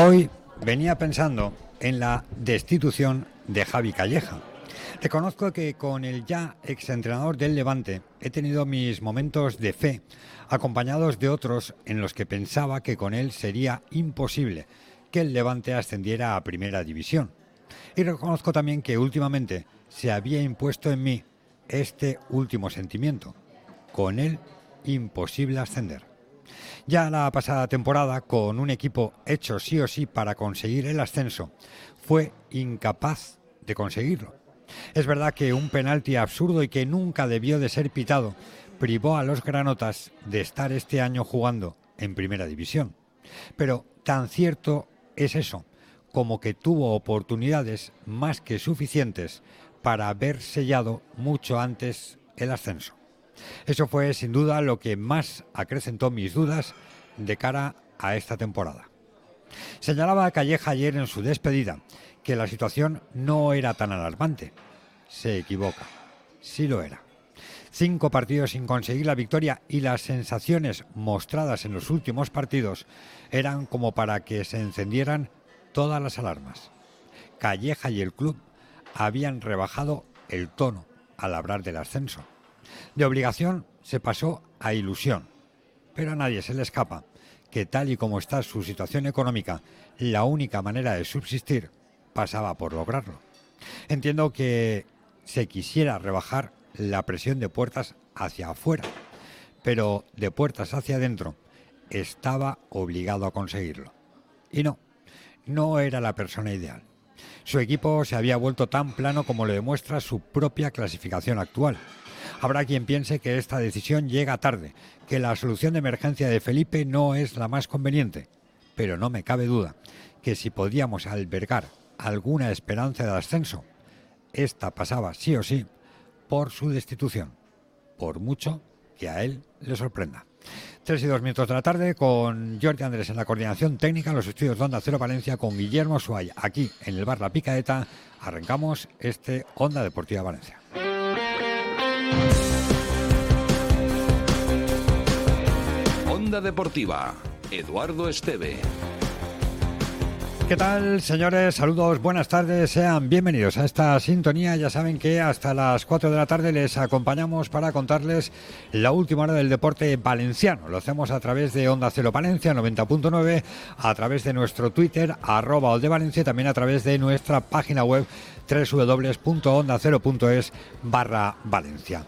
Hoy venía pensando en la destitución de Javi Calleja. Reconozco que con el ya exentrenador del Levante he tenido mis momentos de fe, acompañados de otros en los que pensaba que con él sería imposible que el Levante ascendiera a Primera División. Y reconozco también que últimamente se había impuesto en mí este último sentimiento. Con él imposible ascender. Ya la pasada temporada, con un equipo hecho sí o sí para conseguir el ascenso, fue incapaz de conseguirlo. Es verdad que un penalti absurdo y que nunca debió de ser pitado privó a los granotas de estar este año jugando en primera división. Pero tan cierto es eso, como que tuvo oportunidades más que suficientes para haber sellado mucho antes el ascenso. Eso fue sin duda lo que más acrecentó mis dudas de cara a esta temporada. Señalaba Calleja ayer en su despedida que la situación no era tan alarmante. Se equivoca. Sí lo era. Cinco partidos sin conseguir la victoria y las sensaciones mostradas en los últimos partidos eran como para que se encendieran todas las alarmas. Calleja y el club habían rebajado el tono al hablar del ascenso. De obligación se pasó a ilusión, pero a nadie se le escapa que tal y como está su situación económica, la única manera de subsistir pasaba por lograrlo. Entiendo que se quisiera rebajar la presión de puertas hacia afuera, pero de puertas hacia adentro estaba obligado a conseguirlo. Y no, no era la persona ideal. Su equipo se había vuelto tan plano como lo demuestra su propia clasificación actual. Habrá quien piense que esta decisión llega tarde, que la solución de emergencia de Felipe no es la más conveniente, pero no me cabe duda que si podíamos albergar alguna esperanza de ascenso, esta pasaba sí o sí por su destitución, por mucho que a él le sorprenda. Tres y dos minutos de la tarde con Jordi Andrés en la coordinación técnica los estudios de Onda Cero Valencia con Guillermo Suárez aquí en el bar La Picaeta. Arrancamos este Onda Deportiva Valencia. Onda Deportiva, Eduardo Esteve. ¿Qué tal, señores? Saludos, buenas tardes, sean bienvenidos a esta sintonía. Ya saben que hasta las 4 de la tarde les acompañamos para contarles la última hora del deporte valenciano. Lo hacemos a través de Onda Cero Valencia 90.9, a través de nuestro Twitter, arroba Valencia, también a través de nuestra página web www.ondacero.es barra Valencia.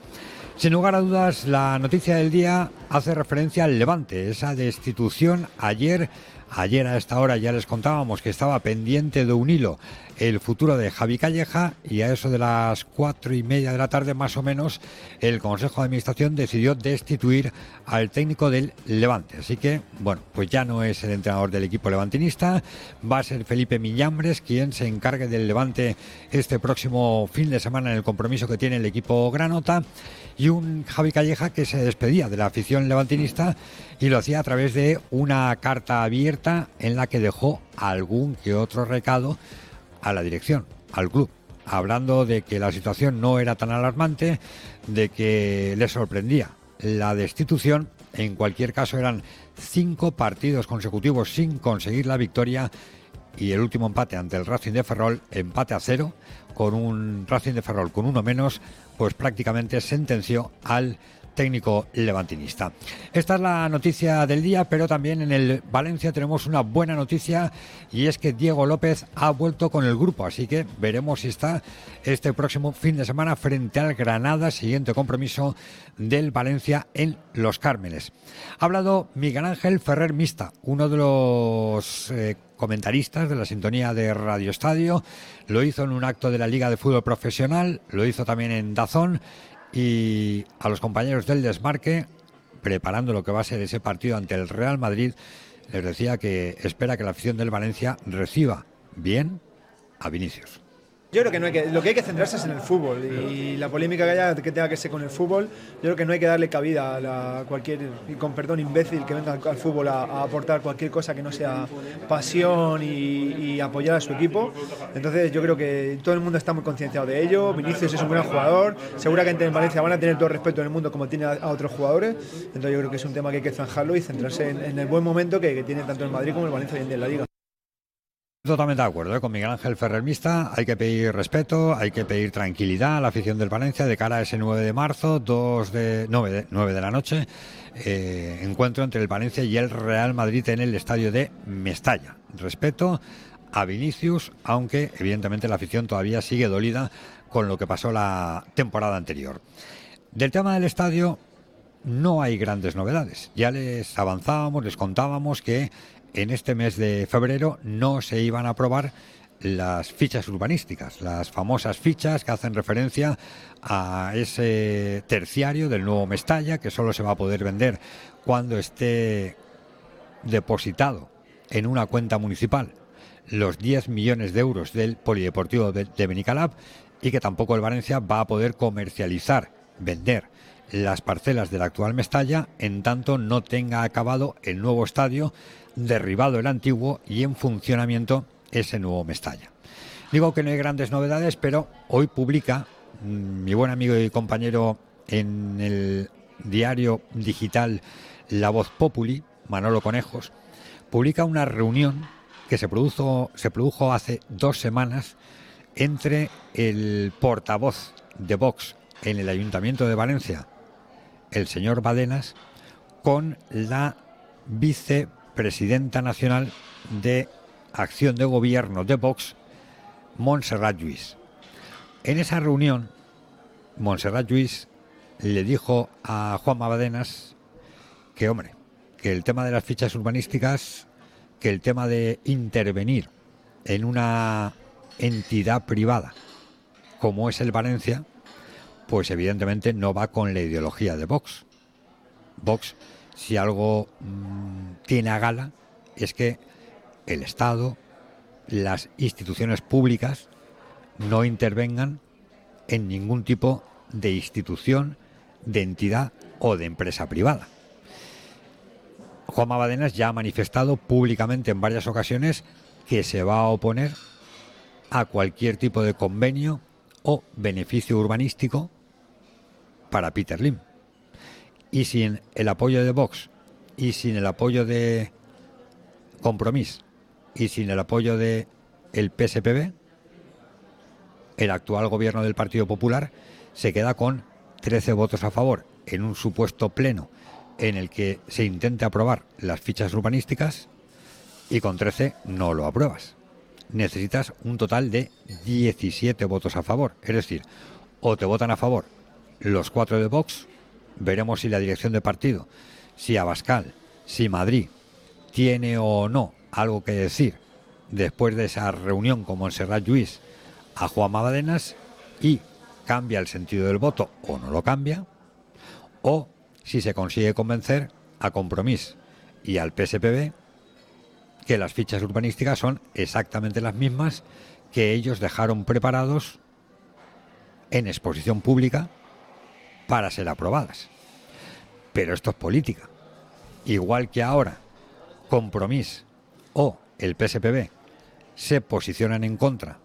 Sin lugar a dudas, la noticia del día hace referencia al Levante, esa destitución ayer Ayer a esta hora ya les contábamos que estaba pendiente de un hilo el futuro de Javi Calleja y a eso de las cuatro y media de la tarde más o menos el Consejo de Administración decidió destituir al técnico del Levante. Así que, bueno, pues ya no es el entrenador del equipo levantinista, va a ser Felipe Miñambres quien se encargue del Levante este próximo fin de semana en el compromiso que tiene el equipo Granota y un Javi Calleja que se despedía de la afición levantinista y lo hacía a través de una carta abierta en la que dejó algún que otro recado a la dirección, al club, hablando de que la situación no era tan alarmante, de que le sorprendía la destitución, en cualquier caso eran cinco partidos consecutivos sin conseguir la victoria y el último empate ante el Racing de Ferrol, empate a cero, con un Racing de Ferrol con uno menos, pues prácticamente sentenció al técnico levantinista. Esta es la noticia del día, pero también en el Valencia tenemos una buena noticia y es que Diego López ha vuelto con el grupo, así que veremos si está este próximo fin de semana frente al Granada, siguiente compromiso del Valencia en Los Cármenes. Ha hablado Miguel Ángel Ferrer Mista, uno de los eh, comentaristas de la sintonía de Radio Estadio, lo hizo en un acto de la Liga de Fútbol Profesional, lo hizo también en Dazón y a los compañeros del desmarque, preparando lo que va a ser ese partido ante el Real Madrid, les decía que espera que la afición del Valencia reciba bien a Vinicius. Yo creo que, no hay que lo que hay que centrarse es en el fútbol y la polémica que haya que tenga que ser con el fútbol, yo creo que no hay que darle cabida a cualquier, y con perdón, imbécil que venga al, fútbol a, aportar cualquier cosa que no sea pasión y, apoyar a su equipo. Entonces yo creo que todo el mundo está muy concienciado de ello, Vinicius es un gran jugador, seguramente en Valencia van a tener todo el respeto del mundo como tiene a, otros jugadores, entonces yo creo que es un tema que hay que zanjarlo y centrarse en, el buen momento que, que tiene tanto el Madrid como el Valencia hoy en día en la liga. Totalmente de acuerdo ¿eh? con Miguel Ángel Ferrer Mista. Hay que pedir respeto, hay que pedir tranquilidad a la afición del Valencia de cara a ese 9 de marzo, 2 de 9 de, 9 de la noche, eh, encuentro entre el Valencia y el Real Madrid en el estadio de Mestalla. Respeto a Vinicius, aunque evidentemente la afición todavía sigue dolida con lo que pasó la temporada anterior. Del tema del estadio no hay grandes novedades. Ya les avanzábamos, les contábamos que en este mes de febrero no se iban a aprobar las fichas urbanísticas, las famosas fichas que hacen referencia a ese terciario del nuevo Mestalla que solo se va a poder vender cuando esté depositado en una cuenta municipal los 10 millones de euros del polideportivo de, Benicalab y que tampoco el Valencia va a poder comercializar, vender las parcelas del actual Mestalla en tanto no tenga acabado el nuevo estadio derribado el antiguo y en funcionamiento ese nuevo Mestalla. Digo que no hay grandes novedades, pero hoy publica mm, mi buen amigo y compañero en el diario digital La Voz Populi, Manolo Conejos, publica una reunión que se produjo, se produjo hace dos semanas entre el portavoz de Vox en el Ayuntamiento de Valencia, el señor Badenas, con la vice presidenta nacional de Acción de Gobierno de Vox, Montserrat Lluís. En esa reunión, Montserrat Lluís le dijo a Juan Mabadenas que, hombre, que el tema de las fichas urbanísticas, que el tema de intervenir en una entidad privada como es el Valencia, pues evidentemente no va con la ideología de Vox. Vox si algo mm, tiene a gala es que el Estado, las instituciones públicas no intervengan en ningún tipo de institución, de entidad o de empresa privada. Juan Badenas ya ha manifestado públicamente en varias ocasiones que se va a oponer a cualquier tipo de convenio o beneficio urbanístico para Peter Lim y sin el apoyo de Vox y sin el apoyo de Compromís y sin el apoyo de el PSPB, el actual gobierno del Partido Popular se queda con 13 votos a favor en un supuesto pleno en el que se intente aprobar las fichas urbanísticas y con 13 no lo apruebas. Necesitas un total de 17 votos a favor. Es decir, o te votan a favor los cuatro de Vox veremos si la dirección de partido, si Abascal, si Madrid tiene o no algo que decir después de esa reunión con Montserrat Lluís a Juan Mabadenas y cambia el sentido del voto o no lo cambia, o si se consigue convencer a Compromís y al PSPB que las fichas urbanísticas son exactamente las mismas que ellos dejaron preparados en exposición pública para ser aprobadas. Pero esto es política. Igual que ahora Compromís o el PSPB se posicionan en contra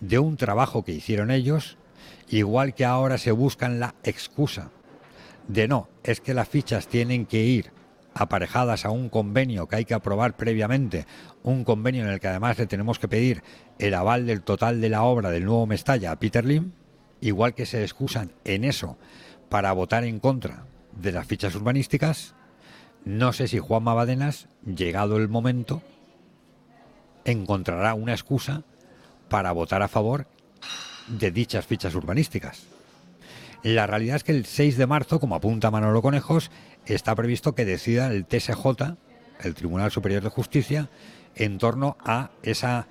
de un trabajo que hicieron ellos, igual que ahora se buscan la excusa de no, es que las fichas tienen que ir aparejadas a un convenio que hay que aprobar previamente, un convenio en el que además le tenemos que pedir el aval del total de la obra del nuevo Mestalla a Peter Lim, igual que se excusan en eso para votar en contra de las fichas urbanísticas, no sé si Juan Mabadenas, llegado el momento, encontrará una excusa para votar a favor de dichas fichas urbanísticas. La realidad es que el 6 de marzo, como apunta Manolo Conejos, está previsto que decida el TSJ, el Tribunal Superior de Justicia, en torno a esa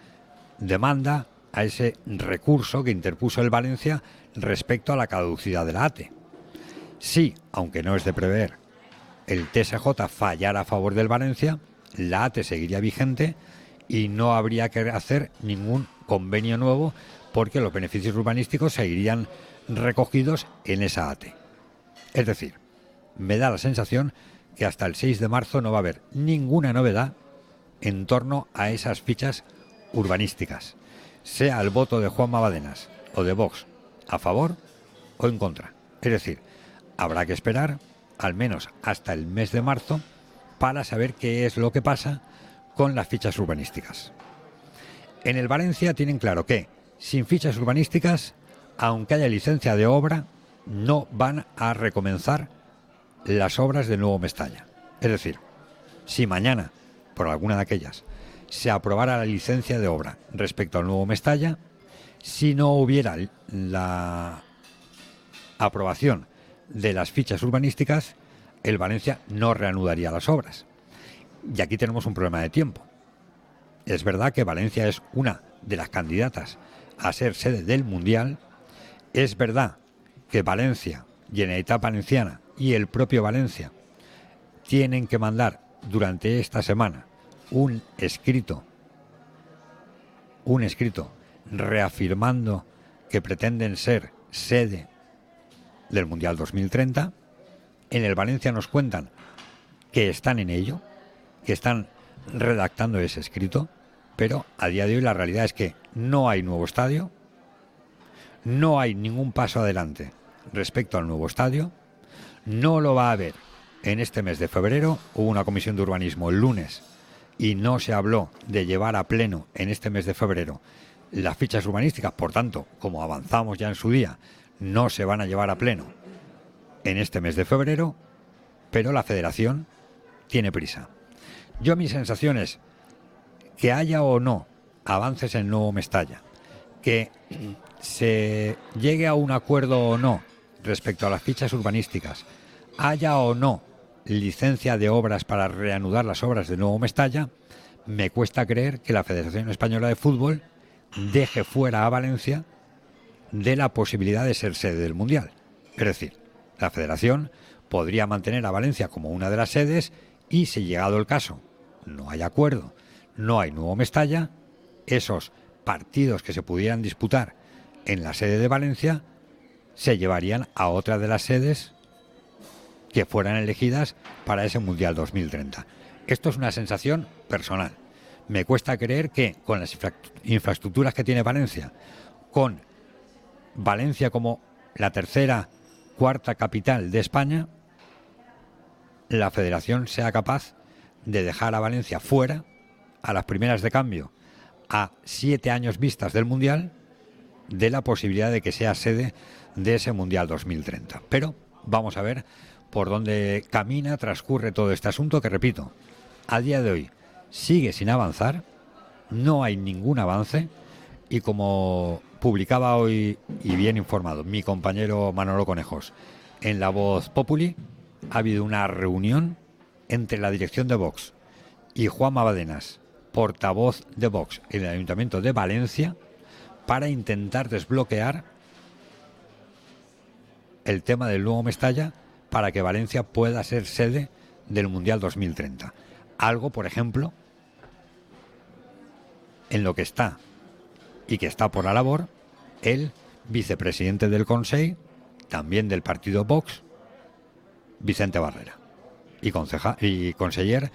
demanda, a ese recurso que interpuso el Valencia respecto a la caducidad de la ATE. Si, aunque no es de prever, el TSJ fallara a favor del Valencia, la ATE seguiría vigente y no habría que hacer ningún convenio nuevo porque los beneficios urbanísticos seguirían recogidos en esa ATE. Es decir, me da la sensación que hasta el 6 de marzo no va a haber ninguna novedad en torno a esas fichas urbanísticas, sea el voto de Juan Mabadenas o de Vox a favor o en contra. Es decir, habrá que esperar al menos hasta el mes de marzo para saber qué es lo que pasa con las fichas urbanísticas. En el Valencia tienen claro que, sin fichas urbanísticas, aunque haya licencia de obra, no van a recomenzar las obras del nuevo Mestalla. Es decir, si mañana, por alguna de aquellas, se aprobara la licencia de obra respecto al nuevo Mestalla, si no hubiera la aprobación de las fichas urbanísticas, el Valencia no reanudaría las obras. Y aquí tenemos un problema de tiempo. Es verdad que Valencia es una de las candidatas a ser sede del Mundial. Es verdad que Valencia, Generalitat Valenciana y el propio Valencia tienen que mandar durante esta semana un escrito, un escrito reafirmando que pretenden ser sede del Mundial 2030. En el Valencia nos cuentan que están en ello, que están redactando ese escrito, pero a día de hoy la realidad es que no hay nuevo estadio, no hay ningún paso adelante respecto al nuevo estadio, no lo va a haber en este mes de febrero, hubo una comisión de urbanismo el lunes y no se habló de llevar a pleno en este mes de febrero las fichas urbanísticas, por tanto, como avanzamos ya en su día, no se van a llevar a pleno en este mes de febrero, pero la federación tiene prisa. Yo mi sensación es que haya o no avances en nuevo Mestalla, que se llegue a un acuerdo o no respecto a las fichas urbanísticas, haya o no licencia de obras para reanudar las obras de nuevo Mestalla, me cuesta creer que la Federación Española de Fútbol deje fuera a Valencia de la posibilidad de ser sede del Mundial. Es decir, la Federación podría mantener a Valencia como una de las sedes y, si llegado el caso, no hay acuerdo, no hay nuevo Mestalla, esos partidos que se pudieran disputar en la sede de Valencia se llevarían a otra de las sedes que fueran elegidas para ese Mundial 2030. Esto es una sensación personal. Me cuesta creer que con las infraestructuras que tiene Valencia, con Valencia como la tercera, cuarta capital de España, la federación sea capaz de dejar a Valencia fuera a las primeras de cambio, a siete años vistas del Mundial, de la posibilidad de que sea sede de ese Mundial 2030. Pero vamos a ver por dónde camina, transcurre todo este asunto que, repito, a día de hoy sigue sin avanzar, no hay ningún avance y como publicaba hoy y bien informado mi compañero Manolo Conejos en La Voz Populi, ha habido una reunión entre la dirección de Vox y Juan Mabadenas, portavoz de Vox en el Ayuntamiento de Valencia, para intentar desbloquear el tema del nuevo Mestalla para que Valencia pueda ser sede del Mundial 2030. Algo, por ejemplo, en lo que está y que está por la labor el vicepresidente del Consejo, también del partido Vox, Vicente Barrera, y, conceja y conseller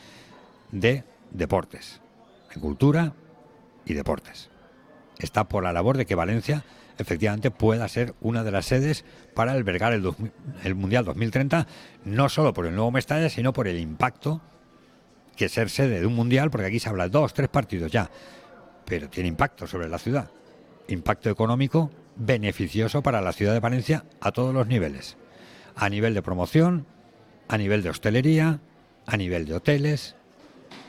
de Deportes, de Cultura y Deportes. Está por la labor de que Valencia efectivamente pueda ser una de las sedes para albergar el, el Mundial 2030, no solo por el nuevo Mestalla, sino por el impacto que ser sede de un Mundial, porque aquí se habla de dos, tres partidos ya, pero tiene impacto sobre la ciudad. Impacto económico beneficioso para la ciudad de Valencia a todos los niveles. A nivel de promoción, a nivel de hostelería, a nivel de hoteles,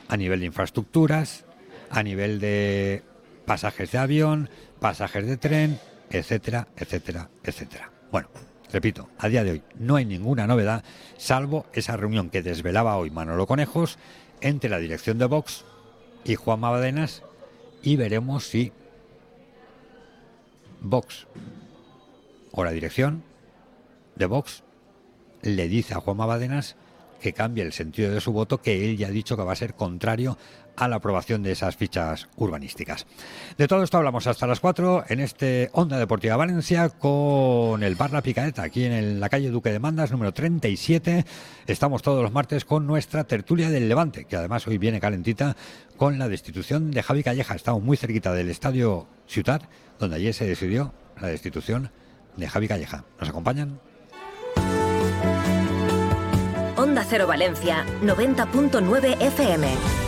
a nivel de infraestructuras, a nivel de pasajes de avión, pasajes de tren, etcétera, etcétera, etcétera. Bueno, repito, a día de hoy no hay ninguna novedad, salvo esa reunión que desvelaba hoy Manolo Conejos entre la dirección de Vox y Juan Mabadenas y veremos si Vox o la dirección de Vox le dice a Juan Mabadenas que cambie el sentido de su voto, que él ya ha dicho que va a ser contrario a la aprobación de esas fichas urbanísticas. De todo esto hablamos hasta las 4 en este Onda Deportiva Valencia con el Bar La Picaeta, aquí en la calle Duque de Mandas, número 37. Estamos todos los martes con nuestra tertulia del Levante, que además hoy viene calentita con la destitución de Javi Calleja. Estamos muy cerquita del estadio Ciutat, donde ayer se decidió la destitución de Javi Calleja. ¿Nos acompañan? Onda Cero Valencia, 90.9 FM.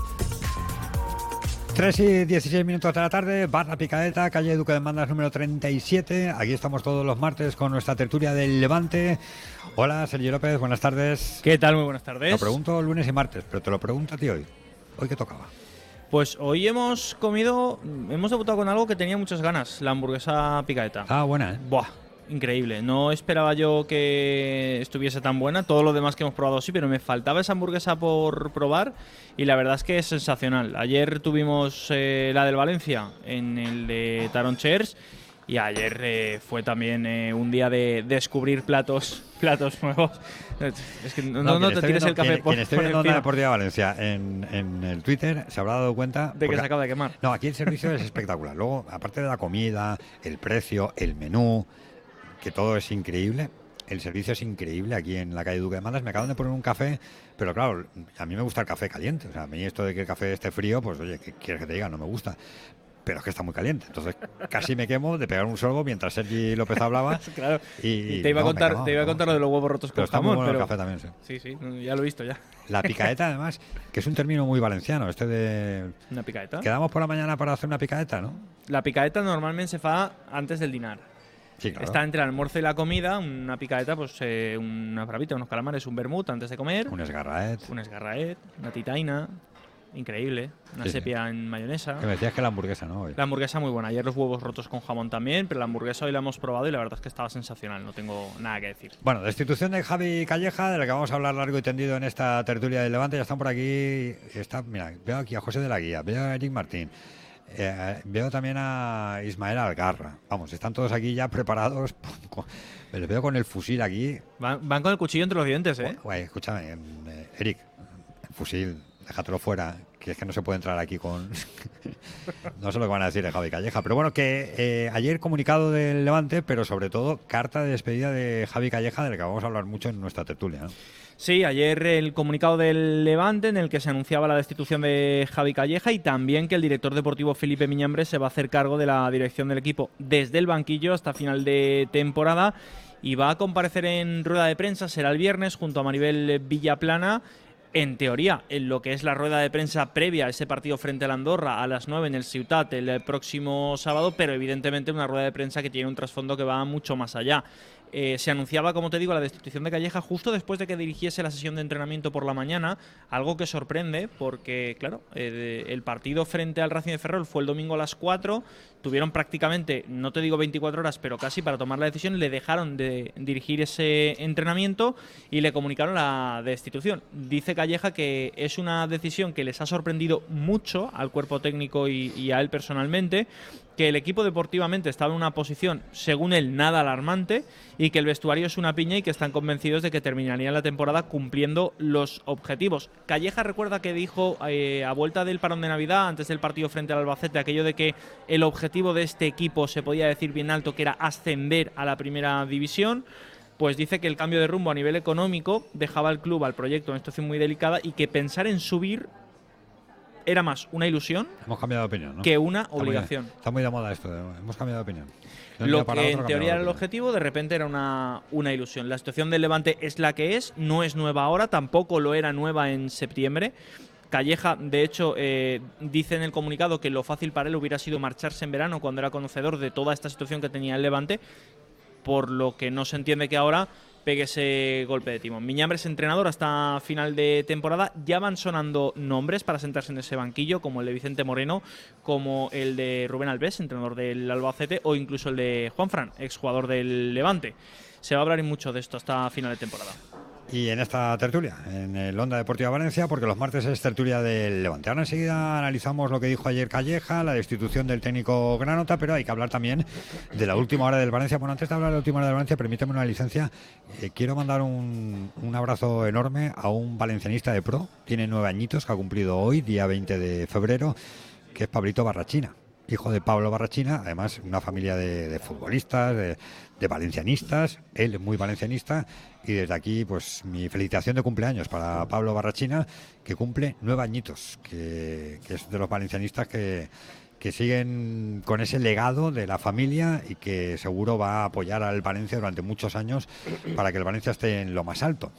3 y 16 minutos de la tarde, Barra Picadeta, calle Duque de Mandas número 37. Aquí estamos todos los martes con nuestra tertulia del Levante. Hola, Sergio López, buenas tardes. ¿Qué tal? Muy buenas tardes. Lo pregunto lunes y martes, pero te lo pregunto a ti hoy. ¿Hoy qué tocaba? Pues hoy hemos comido, hemos debutado con algo que tenía muchas ganas, la hamburguesa picadeta. Ah, buena, ¿eh? Buah, increíble. No esperaba yo que estuviese tan buena. Todo lo demás que hemos probado sí, pero me faltaba esa hamburguesa por probar y la verdad es que es sensacional. Ayer tuvimos eh, la del Valencia en el de Taron Chairs y ayer eh, fue también eh, un día de descubrir platos platos nuevos. Es que no, no, quien te tires viendo- el café quien- por, quien esté por viendo Onda encima Deportiva Valencia en, en el Twitter se habrá dado cuenta de que se acaba de quemar. No, aquí el servicio es espectacular. Luego, aparte de la comida, el precio, el menú, que todo es increíble, el servicio es increíble aquí en la calle Duque de Mandas. Me acaban de poner un café, pero claro, a mí me gusta el café caliente. O sea, a mí esto de que el café esté frío, pues oye, ¿qué quieres que te diga? No me gusta. Pero es que está muy caliente. Entonces, casi me quemo de pegar un sorbo mientras Sergi López hablaba. Claro. Y, Y te iba a no, contar, te iba a no. contar lo de los huevos rotos Pero con está muy jamón, bueno pero el café también, sí. sí, sí, ya lo he visto ya. La picaeta, además, que es un término muy valenciano, este de... Una picadeta. Quedamos por la mañana para hacer una picaeta, ¿no? La picadeta normalmente se fa antes del dinar. Sí, claro. Está entre el almuerzo y la comida, una picadeta, pues eh, una bravita, unos calamares, un vermut antes de comer, Un esgarraet. un esgarraet, una titaina, increíble, una Sí, sí. sepia en mayonesa. Que me decías que la hamburguesa, ¿no? Hoy. La hamburguesa muy buena. Ayer los huevos rotos con jamón también, pero la hamburguesa hoy la hemos probado y la verdad es que estaba sensacional. No tengo nada que decir. Bueno, destitución de Javi Calleja, de la que vamos a hablar largo y tendido en esta tertulia del Levante. Ya están por aquí. Está, mira, veo aquí a José de la Guía, veo a Eric Martín, eh, veo también a Ismael Algarra. Vamos, están todos aquí ya preparados. con- Les veo con el fusil aquí. Van, van con el cuchillo entre los dientes, ¿eh? Guay, escúchame, eh, Eric, el fusil, déjatelo fuera, que es que no se puede entrar aquí con... no sé lo que van a decir de Javi Calleja, pero bueno, que eh, ayer comunicado del Levante, pero sobre todo carta de despedida de Javi Calleja, de la que vamos a hablar mucho en nuestra tertulia. Sí, ayer el comunicado del Levante en el que se anunciaba la destitución de Javi Calleja y también que el director deportivo Felipe Miñambres se va a hacer cargo de la dirección del equipo desde el banquillo hasta final de temporada y va a comparecer en rueda de prensa, será el viernes junto a Maribel Villaplana. En teoría, en lo que es la rueda de prensa previa a ese partido frente al Andorra a las 9 en el Ciutat el próximo sábado, pero evidentemente una rueda de prensa que tiene un trasfondo que va mucho más allá. Eh, se anunciaba, como te digo, la destitución de Calleja justo después de que dirigiese la sesión de entrenamiento por la mañana, algo que sorprende porque, claro, el partido frente al Racing de Ferrol fue el domingo a las 4, tuvieron prácticamente, no te digo 24 horas, pero casi para tomar la decisión, le dejaron de dirigir ese entrenamiento y le comunicaron la destitución. Dice Calleja que es una decisión que les ha sorprendido mucho al cuerpo técnico y, a él personalmente, que el equipo deportivamente estaba en una posición, según él, nada alarmante y que el vestuario es una piña y que están convencidos de que terminarían la temporada cumpliendo los objetivos. Calleja recuerda que dijo eh, a vuelta del parón de Navidad, antes del partido frente al Albacete, aquello de que el objetivo de este equipo se podía decir bien alto que era ascender a la primera división. Pues dice que el cambio de rumbo a nivel económico dejaba al club, al proyecto, en una situación muy delicada y que pensar en subir era más una ilusión Hemos cambiado de opinión, ¿no? que una obligación. Está muy de moda esto, de- hemos cambiado de opinión. De Lo que otro en teoría era el objetivo, de repente era una, una ilusión. La situación del Levante es la que es, no es nueva ahora, tampoco lo era nueva en septiembre. Calleja, de hecho, eh, dice en el comunicado que lo fácil para él hubiera sido marcharse en verano cuando era conocedor de toda esta situación que tenía el Levante, por lo que no se entiende que ahora pegue ese golpe de timón. Miñambres entrenador hasta final de temporada. Ya van sonando nombres para sentarse en ese banquillo, como el de Vicente Moreno, como el de Rubén Alves, entrenador del Albacete, o incluso el de Juan Fran, exjugador del Levante. Se va a hablar mucho de esto hasta final de temporada. Y en esta tertulia, en el Onda Deportiva Valencia, porque los martes es tertulia del Levante. Ahora enseguida analizamos lo que dijo ayer Calleja, la destitución del técnico Granota, pero hay que hablar también de la última hora del Valencia. Bueno, antes de hablar de la última hora del Valencia, permíteme una licencia. Eh, quiero mandar un, un abrazo enorme a un valencianista de pro, tiene nueve añitos, que ha cumplido hoy, día 20 de febrero, que es Pablito Barrachina hijo de Pablo Barrachina, además una familia de, de futbolistas, de, de valencianistas, él es muy valencianista y desde aquí pues mi felicitación de cumpleaños para Pablo Barrachina que cumple nueve añitos, que, que es de los valencianistas que, que siguen con ese legado de la familia y que seguro va a apoyar al Valencia durante muchos años para que el Valencia esté en lo más alto.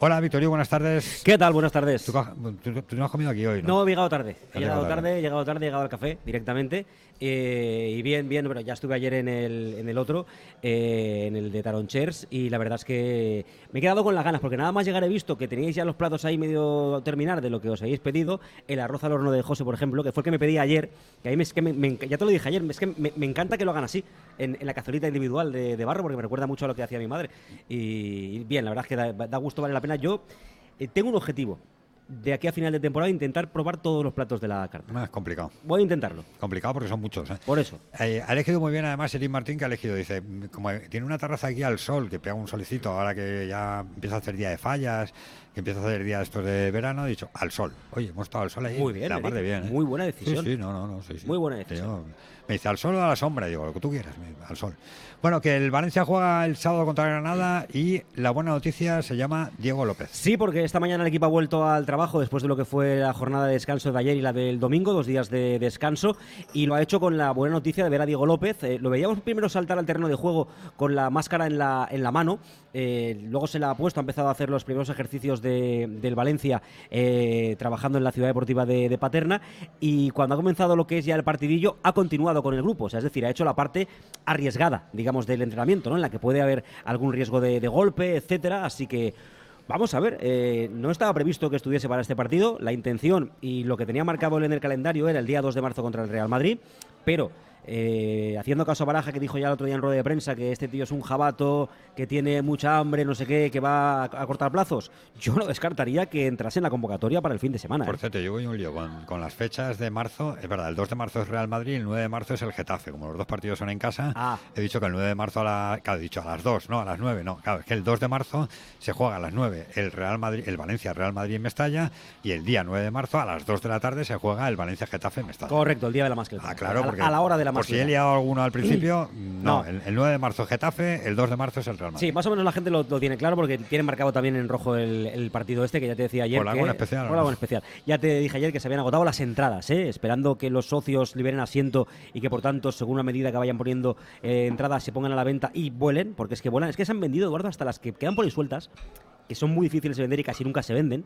Hola Victorio, buenas tardes. ¿Qué tal? Buenas tardes. Tú, co- tú- tú no has comido aquí hoy, ¿no? No, he llegado tarde. He llegado llegado tarde. tarde, he llegado tarde, he llegado al café directamente. Eh, y bien, bien, bueno, ya estuve ayer en el, en el otro, eh, en el de Taronchers, y la verdad es que me he quedado con las ganas, porque nada más llegar he visto que teníais ya los platos ahí medio terminar de lo que os habéis pedido. El arroz al horno de José, por ejemplo, que fue el que me pedí ayer, que a mí me, es que me- ya te lo dije ayer, es que me, encanta que lo hagan así, en, la cazolita individual de, barro, porque me recuerda mucho a lo que hacía mi madre. Y, bien, la verdad es que da, da gusto, vale la pena. Yo eh, tengo un objetivo. De aquí a final de temporada intentar probar todos los platos de la carta. Más complicado. Voy a intentarlo. Complicado porque son muchos. ¿eh? Por eso. Eh, ha elegido muy bien además Eric Martín que ha elegido, dice, como tiene una terraza aquí al sol, que pega un solecito, ahora que ya empieza a hacer día de fallas, que empieza a hacer día estos de verano, ha dicho, al sol. Oye, hemos estado al sol ahí. Muy bien, La mar de Eric. bien, ¿eh? Muy buena decisión. Sí, sí, no, no, no, sí, sí. Muy buena decisión. Yo- me dice, al sol o a la sombra, digo, lo que tú quieras, al sol. Bueno, que el Valencia juega el sábado contra Granada y la buena noticia se llama Diego López. Sí, porque esta mañana el equipo ha vuelto al trabajo después de lo que fue la jornada de descanso de ayer y la del domingo, dos días de descanso, y lo ha hecho con la buena noticia de ver a Diego López. Eh, lo veíamos primero saltar al terreno de juego con la máscara en la, en la mano, eh, luego se la ha puesto, ha empezado a hacer los primeros ejercicios de- del Valencia eh, trabajando en la ciudad deportiva de, Paterna, y cuando ha comenzado lo que es ya el partidillo, ha continuado con el grupo, sea, es decir, ha hecho la parte arriesgada, digamos, del entrenamiento, ¿no? en la que puede haber algún riesgo de, golpe, etcétera, así que Vamos a ver, eh, no estaba previsto que estuviese para este partido. La intención y lo que tenía marcado en el calendario era el día 2 de marzo contra el Real Madrid, pero eh, haciendo caso a Baraja, que dijo ya el otro día en rueda de prensa que este tío es un jabato, que tiene mucha hambre, no sé qué, que va a, a cortar plazos, yo no descartaría que entrase en la convocatoria para el fin de semana. Por ¿eh? cierto, yo voy un lío con, con las fechas de marzo. Es verdad, el 2 de marzo es Real Madrid, el 9 de marzo es el Getafe. Como los dos partidos son en casa, Ah. he dicho que el 9 de marzo a la, claro, he dicho a las 2, no, a las 9, no. Claro, es que el 2 de marzo se juega a las 9 el Real Madrid, el Valencia Real Madrid en Mestalla y el día 9 de marzo a las 2 de la tarde se juega el Valencia Getafe en Mestalla. Correcto, el día de la mascleta. Ah, claro, a, porque a la hora de la por si he liado alguno al principio, no, No. El, el 9 de marzo Getafe, el 2 de marzo es el Real Madrid. Sí, más o menos la gente lo, lo tiene claro porque tienen marcado también en rojo el, el partido este que ya te decía ayer. Por algo especial, por especial. Ya te dije ayer que se habían agotado las entradas, ¿eh? esperando que los socios liberen asiento y que por tanto, según una medida que vayan poniendo eh, entradas, se pongan a la venta y vuelen, porque es que vuelan. Es que se han vendido, Eduardo, hasta las que quedan por ahí sueltas, que son muy difíciles de vender y casi nunca se venden.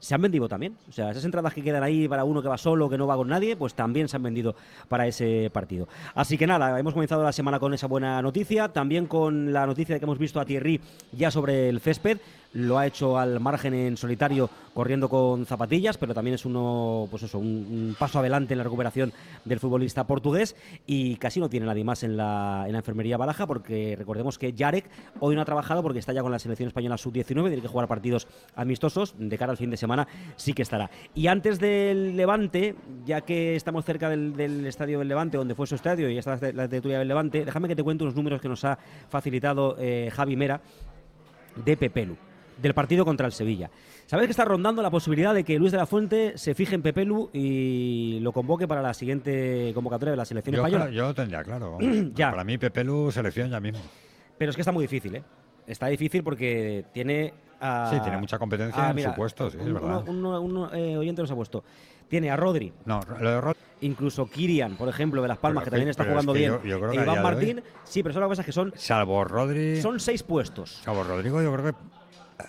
Se han vendido también. O sea, esas entradas que quedan ahí para uno que va solo, que no va con nadie, pues también se han vendido para ese partido. Así que nada, hemos comenzado la semana con esa buena noticia. También con la noticia de que hemos visto a Thierry ya sobre el césped. Lo ha hecho al margen en solitario, corriendo con zapatillas, pero también es uno, pues eso, un, paso adelante en la recuperación del futbolista portugués. Y casi no tiene nadie más en la, en la enfermería Baraja, porque recordemos que Jarek hoy no ha trabajado porque está ya con la selección española sub-19, tiene que jugar partidos amistosos. De cara al fin de semana sí que estará. Y antes del Levante, ya que estamos cerca del, estadio del Levante, donde fue su estadio y está la la tertulia del Levante, déjame que te cuente unos números que nos ha facilitado eh, Javi Mera de Pepelu, del partido contra el Sevilla. Sabes que está rondando la posibilidad de que Luis de la Fuente se fije en Pepelu y lo convoque para la siguiente convocatoria de la selección yo, española? yo lo tendría claro. Ya. Para mí, Pepelu selección ya mismo. Pero es que está muy difícil, ¿eh? Está difícil porque tiene. a- Sí, tiene mucha competencia en su puesto, sí, es verdad. un- un, eh, oyente nos ha puesto. Tiene a Rodri, No, lo de Rod- incluso Kirian, por ejemplo, de Las Palmas, que también está es jugando que bien. yo- yo creo que Iván Martín, sí, pero son las cosas que son, salvo Rodri, son seis puestos. salvo Rodrigo, yo creo que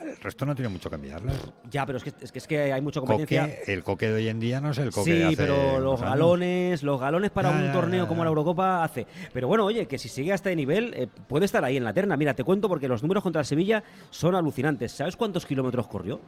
el resto no tiene mucho que enviarle. Ya, pero es que, es que, es que hay mucha competencia. Coque, el coque de hoy en día no es el coque de Sí, hace pero los años. galones, los galones para un torneo como la Eurocopa hace. Pero bueno, oye, que si sigue a este nivel, eh, puede estar ahí en la terna. Mira, te cuento porque los números contra el Sevilla son alucinantes. ¿Sabes cuántos kilómetros corrió?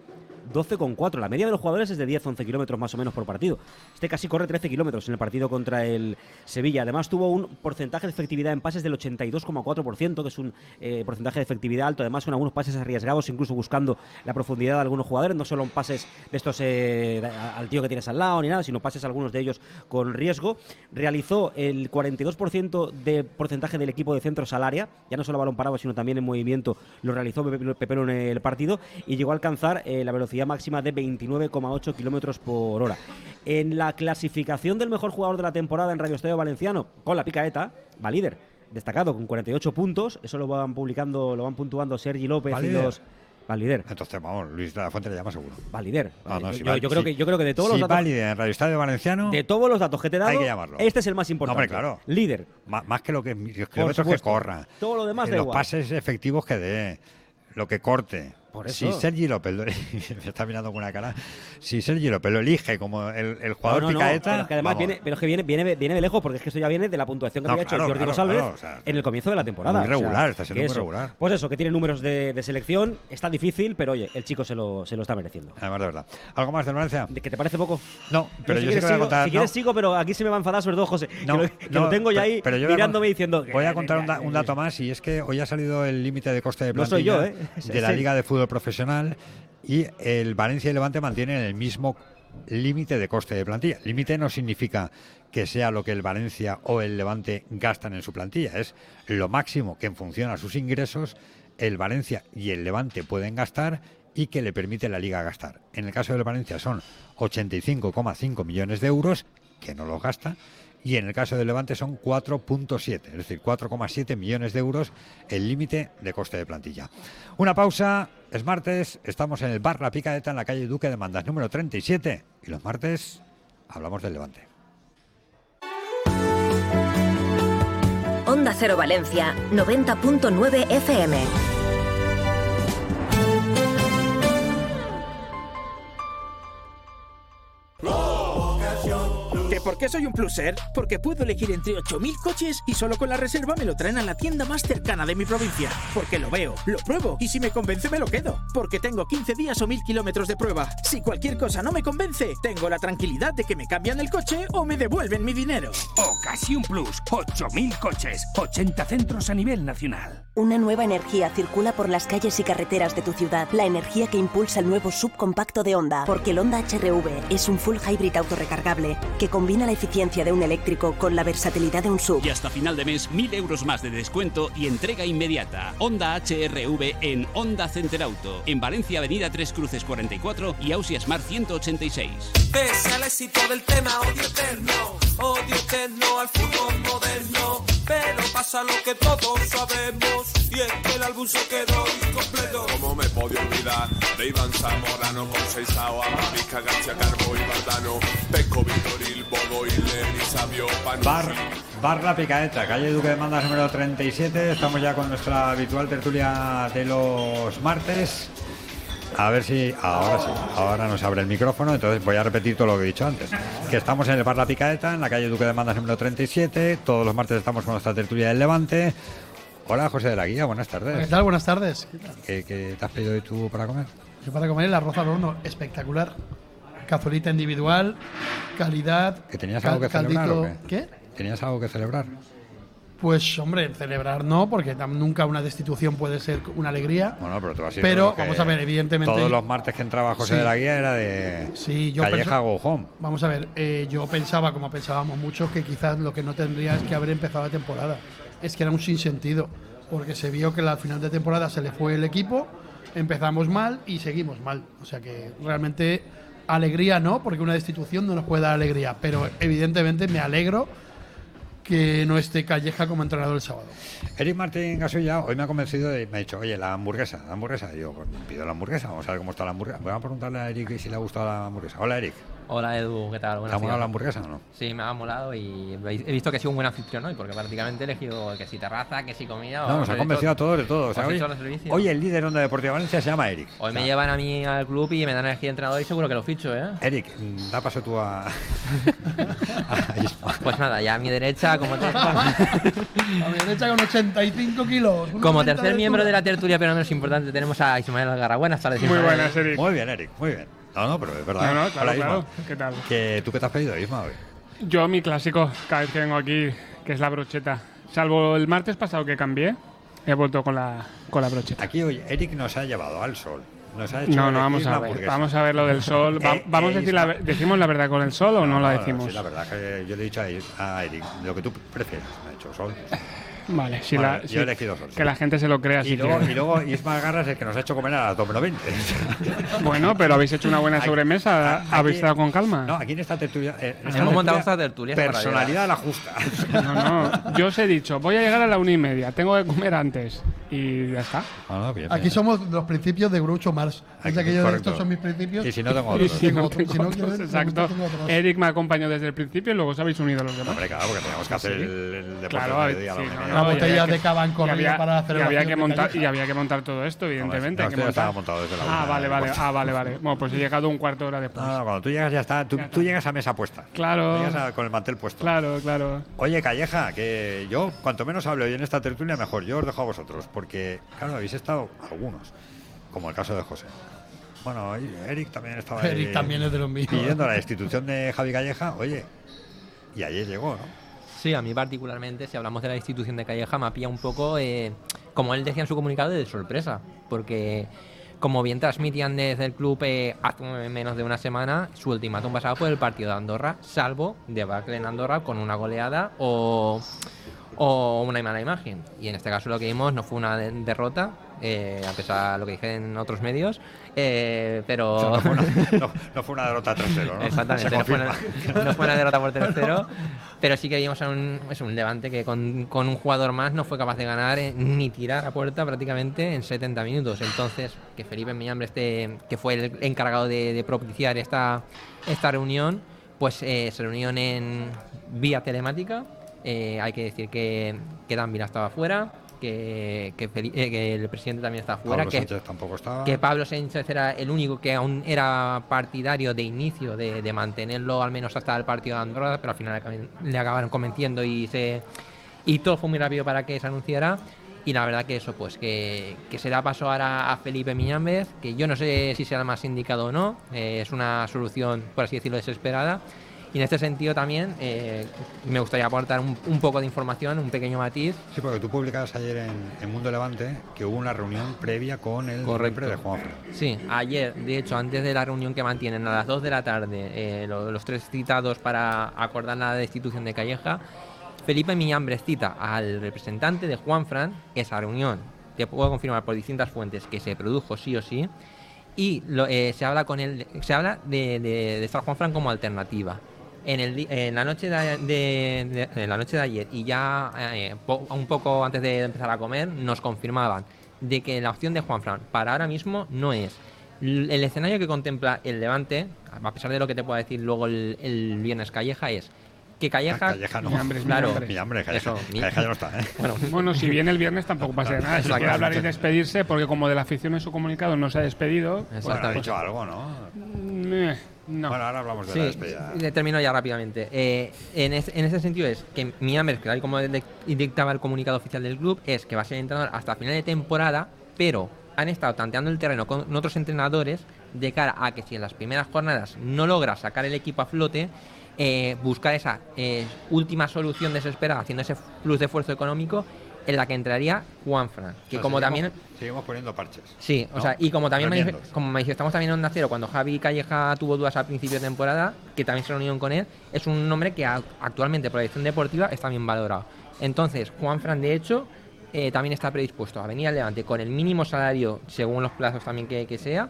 12,4. La media de los jugadores es de 10-11 kilómetros más o menos por partido. Este casi corre 13 kilómetros en el partido contra el Sevilla. Además tuvo un porcentaje de efectividad en pases del 82,4%, que es un eh, porcentaje de efectividad alto. Además con algunos pases arriesgados, incluso buscando la profundidad de algunos jugadores. No solo pases de estos eh, al tío que tienes al lado ni nada, sino pases algunos de ellos con riesgo. Realizó el 42% de porcentaje del equipo de centros al área, ya no solo balón parado, sino también en movimiento. Lo realizó Pepelo en el partido y llegó a alcanzar eh, la velocidad máxima de 29,8 kilómetros por hora. En la clasificación del mejor jugador de la temporada en Radio Estadio Valenciano, con la picaeta, va líder, destacado con 48 puntos. Eso lo van publicando, lo van puntuando Sergi López y los. Va líder. Entonces, vamos, Luis de la Fuente le llama seguro. Va líder. yo, creo que, yo creo que de todos los datos. Va líder en Radio Estadio Valenciano. De todos los datos que te he dado, hay que llamarlo. este es el más importante. hombre, claro. Líder. más que lo que los kilómetros que corra. Todo lo demás eh, da Los igual. pases efectivos que dé. Lo que corte. Por Si. Sergi López lo, me está mirando con una cara. Si Sergi López lo elige como el, el jugador No, no, no, picaeta. pero es que además vamos, viene, pero es que viene, viene, viene de lejos, porque es que esto ya viene de la puntuación que había claro, hecho Jordi claro, González claro, o sea, en el comienzo de la temporada. muy O sea, regular, está siendo muy eso. regular. Pues eso, que tiene números de, de selección, está difícil, pero oye, el chico se lo, se lo está mereciendo. Además, de verdad. ¿Algo más de Valencia? ¿De que te parece poco? No, pero si yo sí que voy a sigo, contar. si quieres sigo, pero aquí se me va a enfadar sobre todo José, no, que, lo, que lo tengo ya ahí pero yo mirándome diciendo... Voy a contar un, un dato más y es que hoy ha salido el límite de coste de plantilla ¿eh? de la. Liga de Fútbol Profesional y el Valencia y Levante mantienen el mismo límite de coste de plantilla. Límite no significa que sea lo que el Valencia o el Levante gastan en su plantilla, es lo máximo que en función a sus ingresos el Valencia y el Levante pueden gastar y que le permite la Liga gastar. En el caso del Valencia son 85,5 millones de euros que no los gasta y en el caso del Levante son 4.7, es decir, 4,7 millones de euros el límite de coste de plantilla. Una pausa, es martes, estamos en el bar La Picadeta en la calle Duque de Mandas número 37 y los martes hablamos del Levante. Onda Cero Valencia, 90.9 FM. Por qué soy un pluser? Porque puedo elegir entre 8.000 coches y solo con la reserva me lo traen a la tienda más cercana de mi provincia. Porque lo veo, lo pruebo y si me convence me lo quedo. Porque tengo 15 días o 1.000 kilómetros de prueba. Si cualquier cosa no me convence, tengo la tranquilidad de que me cambian el coche o me devuelven mi dinero. Ocasión Plus, 8.000 coches, 80 centros a nivel nacional. Una nueva energía circula por las calles y carreteras de tu ciudad. La energía que impulsa el nuevo subcompacto de Honda. Porque el Honda HRV es un full hybrid autorrecargable que combina la eficiencia de un eléctrico con la versatilidad de un sub. Y hasta final de mes, 1000 euros más de descuento y entrega inmediata. Honda HRV en Honda Center Auto. En Valencia, Avenida Tres Cruces 44 y Ausia Smart 186. Pese al éxito del tema odio eterno, odio eterno al fútbol moderno. Pero pasa lo que todos sabemos, y es que el álbum se quedó incompleto. ¿Cómo Bar, bar La Picadeta, calle Duque de Mandas número 37. Estamos ya con nuestra habitual tertulia de los martes. A ver si ahora sí, ahora nos abre el micrófono, entonces voy a repetir todo lo que he dicho antes. Que estamos en el bar La Picaeta, en la calle Duque de Mandas número 37. Todos los martes estamos con nuestra tertulia del Levante. Hola José de la Guía, buenas tardes. ¿Qué tal? Buenas tardes. ¿Qué, qué te has pedido tú para comer? Yo para comer el arroz al horno, espectacular. Cazolita individual, calidad. ¿Que tenías algo que celebrar o qué? ¿Qué? ¿Tenías algo que celebrar? Pues hombre, celebrar no, porque nunca una destitución puede ser una alegría. Bueno, pero tú has sido Pero vamos a ver, evidentemente. Todos los martes que entraba José Sí. de la Guía era de Sí, yo Calleja Go Home. Vamos a ver, eh, yo pensaba, como pensábamos muchos, que quizás lo que no tendría es que haber empezado la temporada. Es que era un sinsentido, porque se vio que al final de temporada se le fue el equipo, empezamos mal y seguimos mal. O sea que realmente alegría no, porque una destitución no nos puede dar alegría, pero evidentemente me alegro que no esté Calleja como entrenador el sábado. Eric Martín Gasulla hoy me ha convencido de, me ha dicho, oye, la hamburguesa, la hamburguesa. Yo, pues, pido la hamburguesa, vamos a ver cómo está la hamburguesa. Voy a preguntarle a Eric si le ha gustado la hamburguesa. Hola, Eric. Hola Edu, ¿qué tal? ¿Te ha molado la hamburguesa o no? Sí, me ha molado y he visto que he sido un buen anfitrión hoy, porque prácticamente he elegido que si terraza, que si comida. No, nos ha convencido a todos de todo. o sea, hoy, el líder de Onda Deportiva Valencia se llama Eric. Hoy O me llevan a mí al club y me dan de entrenador y seguro que lo ficho, ¿eh? Eric, da paso tú a. Pues nada, ya a mi derecha, como, te- A mi derecha con 85 kilos. como 1,90 tercer miembro de la tertulia, pero no menos importante, tenemos a Ismael Algarra. Buenas tardes, Muy buenas, Eric. Muy bien, Eric, muy bien. No, no, pero es verdad. No, no, ¿eh? claro, claro. ¿Qué tal? Que, ¿Tú qué te has pedido, Isma, hoy? Yo, mi clásico, cada vez que vengo aquí, que es la brocheta. Salvo el martes pasado que cambié, he vuelto con la, con la brocheta. Aquí hoy Eric nos ha llevado al sol. Nos ha hecho No, no, vamos a ver. Vamos a ver lo del sol. Va- Eh, vamos eh, a decir la, ¿Decimos la verdad con el sol o no, la decimos? Sí, la verdad que yo le he dicho a Eric, a Eric, lo que tú prefieres. Me ha hecho sol. Vale, si Vale, la, yo he elegido sol, sí. que la gente se lo crea. Y si luego, quiere. y luego Isma Garra es el que nos ha hecho comer a las 2.20. Bueno, pero habéis hecho una buena Aquí- sobremesa. aquí- ¿Habéis estado con calma? No, aquí en esta tertulia. eh, en esta Hemos montado esta tertulia. Personalidad a la justa. No, no. Yo os he dicho, voy a llegar a la una y media, tengo que comer antes. Y ya está. Aquí somos los principios de Groucho Marx. Es aquello de estos son mis principios. Y si no tengo Y otros. si no no tengo otros, tengo- exacto. tengo otros. Eric me acompañó desde el principio y luego os habéis unido los demás. Hombre, claro, porque teníamos que hacer Sí. el, el deporte Claro, al mediodía, a la sí, una no, botella de cava en para la y había que montar y había que montar todo esto evidentemente no, hay que esto ya estaba montar. montado desde la ah vale vale coche. ah vale vale bueno pues he llegado un cuarto de hora después No, no, cuando tú llegas ya está. Tú, tú llegas a mesa puesta. Claro. Llegas a- con el mantel puesto. claro claro Oye, Calleja, que yo, cuanto menos hable hoy en esta tertulia, mejor. Yo os dejo a vosotros, porque, claro, habéis estado algunos, como el caso de José. Bueno, Eric también estaba ahí Eric también es de los míos. pidiendo la destitución de Javi Calleja. Oye, y ayer llegó, ¿no? Sí, a mí particularmente, si hablamos de la institución de Calleja, me ha pillado un poco, eh, como él decía en su comunicado, de sorpresa, porque como bien transmitían desde el club eh, hace menos de una semana, su ultimátum pasaba por el partido de Andorra, salvo debacle en Andorra con una goleada o, una mala imagen. Y en este caso lo que vimos no fue una de- derrota, eh, a pesar de lo que dije en otros medios, eh, pero... O sea, no, fue una, no- no fue una derrota 3-0, ¿no? Exactamente, no fue, una, no fue una derrota por tercero, pero sí que vimos a un, es un Levante que con, con un jugador más no fue capaz de ganar eh, ni tirar a puerta prácticamente en 70 minutos. Entonces, que Felipe Miñambre, este, que fue el encargado de, de propiciar esta, esta reunión, pues eh, se reunieron en vía telemática. Eh, hay que decir que, que Dan Vila estaba fuera, que, que, eh, que el presidente también estaba fuera, Pablo que, Sánchez tampoco estaba. que Pablo Sánchez era el único que aún era partidario de inicio de, de mantenerlo al menos hasta el partido de Andorra, pero al final le acabaron convenciendo y se y todo fue muy rápido para que se anunciara. Y la verdad que eso, pues que, que se da paso ahora a Felipe Miñámbez, que yo no sé si será el más indicado o no, eh, es una solución, por así decirlo, desesperada. Y en este sentido también eh, me gustaría aportar un, un poco de información, un pequeño matiz, Sí, porque tú publicabas ayer en, en Mundo Levante que hubo una reunión previa con el nombre de Juanfran. Sí, ayer, de hecho, antes de la reunión que mantienen a las 2 de la tarde, eh, lo- los tres citados para acordar la destitución de Calleja, Felipe Miñambres cita al representante de Juanfran, esa reunión, te puedo confirmar por distintas fuentes que se produjo sí o sí, y lo- eh, se habla con él, se habla de, de, de estar Juanfran como alternativa. En, el, en la noche de, de- la noche de ayer y ya eh, po- un poco antes de empezar a comer nos confirmaban de que la opción de Juanfran para ahora mismo no es. El escenario que contempla el Levante, a pesar de lo que te pueda decir luego el, el viernes Calleja, es que Calleja, Calleja no. Miñambres, claro, Miñambres. Miñambres, Calleja, Eso, mi- Calleja ya no está, ¿eh? Bueno, bueno si viene el viernes tampoco pasa nada si quiere hablar y despedirse porque como de la afición en su comunicado no se ha despedido pues, Bueno, ha dicho algo, ¿no? eh, no Bueno, ahora hablamos de Sí, la despedida. termino ya rápidamente. Eh, en, es- en ese sentido es que Miambres, que tal y como dictaba el comunicado oficial del club, es que va a ser entrenador hasta final de temporada, pero han estado tanteando el terreno con otros entrenadores de cara a que si en las primeras jornadas no logra sacar el equipo a flote, eh, buscar esa eh, última solución desesperada, haciendo ese plus de esfuerzo económico en la que entraría Juanfran, que O sea, como seguimos- también Seguimos poniendo parches. Sí, o sea, y como también Remiendos. como manifestamos también en Onda Cero, cuando Javi Calleja tuvo dudas al principio de temporada, que también se reunieron con él, es un nombre que actualmente por la dirección deportiva está bien valorado. Entonces, Juan Fran, de hecho, eh, también está predispuesto a venir al Levante con el mínimo salario, según los plazos también que, sea,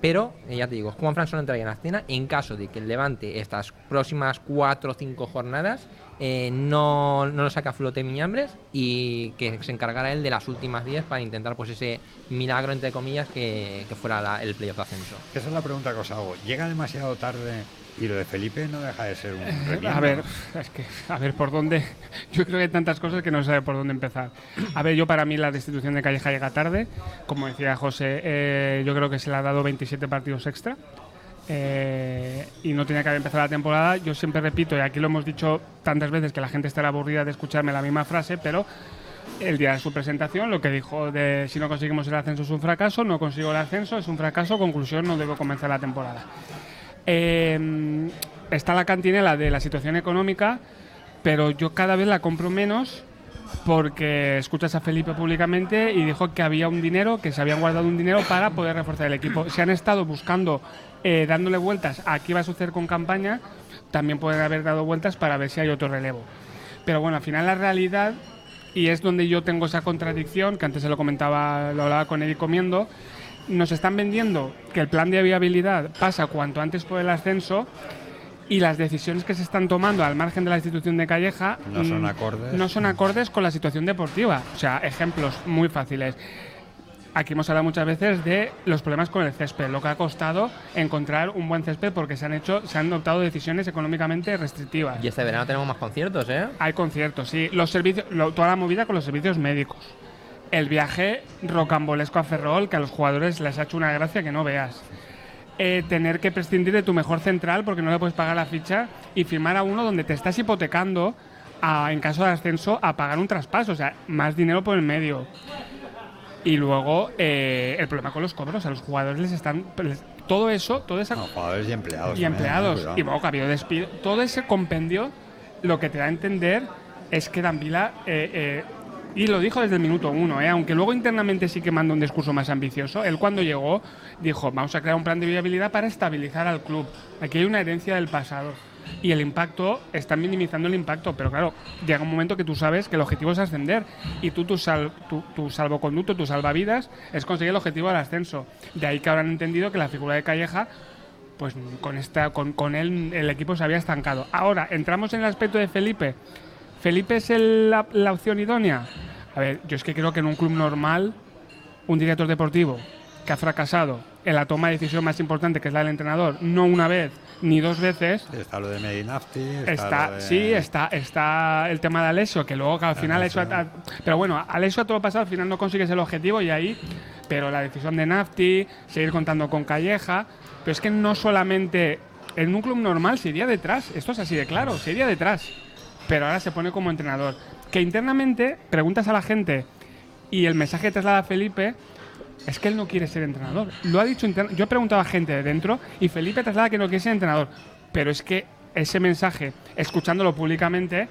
pero, eh, ya te digo, Juan Fran solo entraría en la escena en caso de que el Levante estas próximas cuatro o cinco jornadas eh, no, no lo saca a flote Miñambres y que se encargara él de las últimas 10 para intentar pues ese milagro, entre comillas, que, que fuera la- el playoff de ascenso. Esa es la pregunta que os hago. ¿Llega demasiado tarde y lo de Felipe no deja de ser un remiendo? A ver, es que, a ver, ¿por dónde? Yo creo que hay tantas cosas que no sabe por dónde empezar. A ver, yo para mí la destitución de Calleja llega tarde. Como decía José, eh, yo creo que se le ha dado 27 partidos extra. eh, y no tenía que haber empezado la temporada. Yo siempre repito, y aquí lo hemos dicho tantas veces que la gente estará aburrida de escucharme la misma frase, pero el día de su presentación lo que dijo de si no conseguimos el ascenso es un fracaso, no consigo el ascenso es un fracaso, conclusión, no debo comenzar la temporada. Eh, está la cantinela de la situación económica, pero yo cada vez la compro menos porque escuchas a Felipe públicamente y dijo que había un dinero, que se habían guardado un dinero para poder reforzar el equipo. Se han estado buscando, eh, dándole vueltas a qué va a suceder con campaña, también pueden haber dado vueltas para ver si hay otro relevo. Pero bueno, al final la realidad, y es donde yo tengo esa contradicción, que antes se lo comentaba, lo hablaba con Eddie comiendo, nos están vendiendo que el plan de viabilidad pasa cuanto antes por el ascenso y las decisiones que se están tomando al margen de la institución de Calleja No son mm, acordes. no son acordes con la situación deportiva. O sea, ejemplos muy fáciles. Aquí hemos hablado muchas veces de los problemas con el césped, lo que ha costado encontrar un buen césped porque se han hecho, se han adoptado decisiones económicamente restrictivas. Y este verano tenemos más conciertos, ¿eh? Hay conciertos, sí. Los servicios, lo- toda la movida con los servicios médicos. El viaje rocambolesco a Ferrol, que a los jugadores les ha hecho una gracia que no veas. Eh, tener que prescindir de tu mejor central porque no le puedes pagar la ficha y firmar a uno donde te estás hipotecando a- en caso de ascenso a pagar un traspaso, o sea, más dinero por el medio. Y luego eh, el problema con los cobros, a los jugadores les están... les- todo eso, todo esa... jugadores y empleados. Y empleados. Y luego habido despido. Todo ese compendio lo que te da a entender es que Danvila, eh, y lo dijo desde el minuto uno, eh, aunque luego internamente sí que manda un discurso más ambicioso, él cuando llegó dijo, vamos a crear un plan de viabilidad para estabilizar al club. Aquí hay una herencia del pasado. Y el impacto, están minimizando el impacto, pero claro, llega un momento que tú sabes que el objetivo es ascender y tú tu, sal- tu, tu salvoconducto, tu salvavidas es conseguir el objetivo del ascenso. De ahí que habrán entendido que la figura de Calleja pues con esta con, con él el equipo se había estancado. Ahora, entramos en el aspecto de Felipe. ¿Felipe es el- la, la opción idónea? A ver, yo es que creo que en un club normal, un director deportivo que ha fracasado en la toma de decisión más importante, que es la del entrenador, no una vez ni dos veces, Está lo de Medinafti. Está, Está, de- sí, está, está el tema de Alessio, que luego que al final Alessio. Ha- pero bueno, Alessio a todo pasado, al final no consigues el objetivo y ahí, pero la decisión de Nafti, seguir contando con Calleja, pero es que no solamente en un club normal se iría detrás, esto es así de claro, se iría detrás, pero ahora se pone como entrenador. Que internamente preguntas a la gente y el mensaje que traslada Felipe es que él no quiere ser entrenador. Lo ha dicho Yo he preguntado a gente de dentro y Felipe traslada que no quiere ser entrenador. Pero es que ese mensaje, escuchándolo públicamente,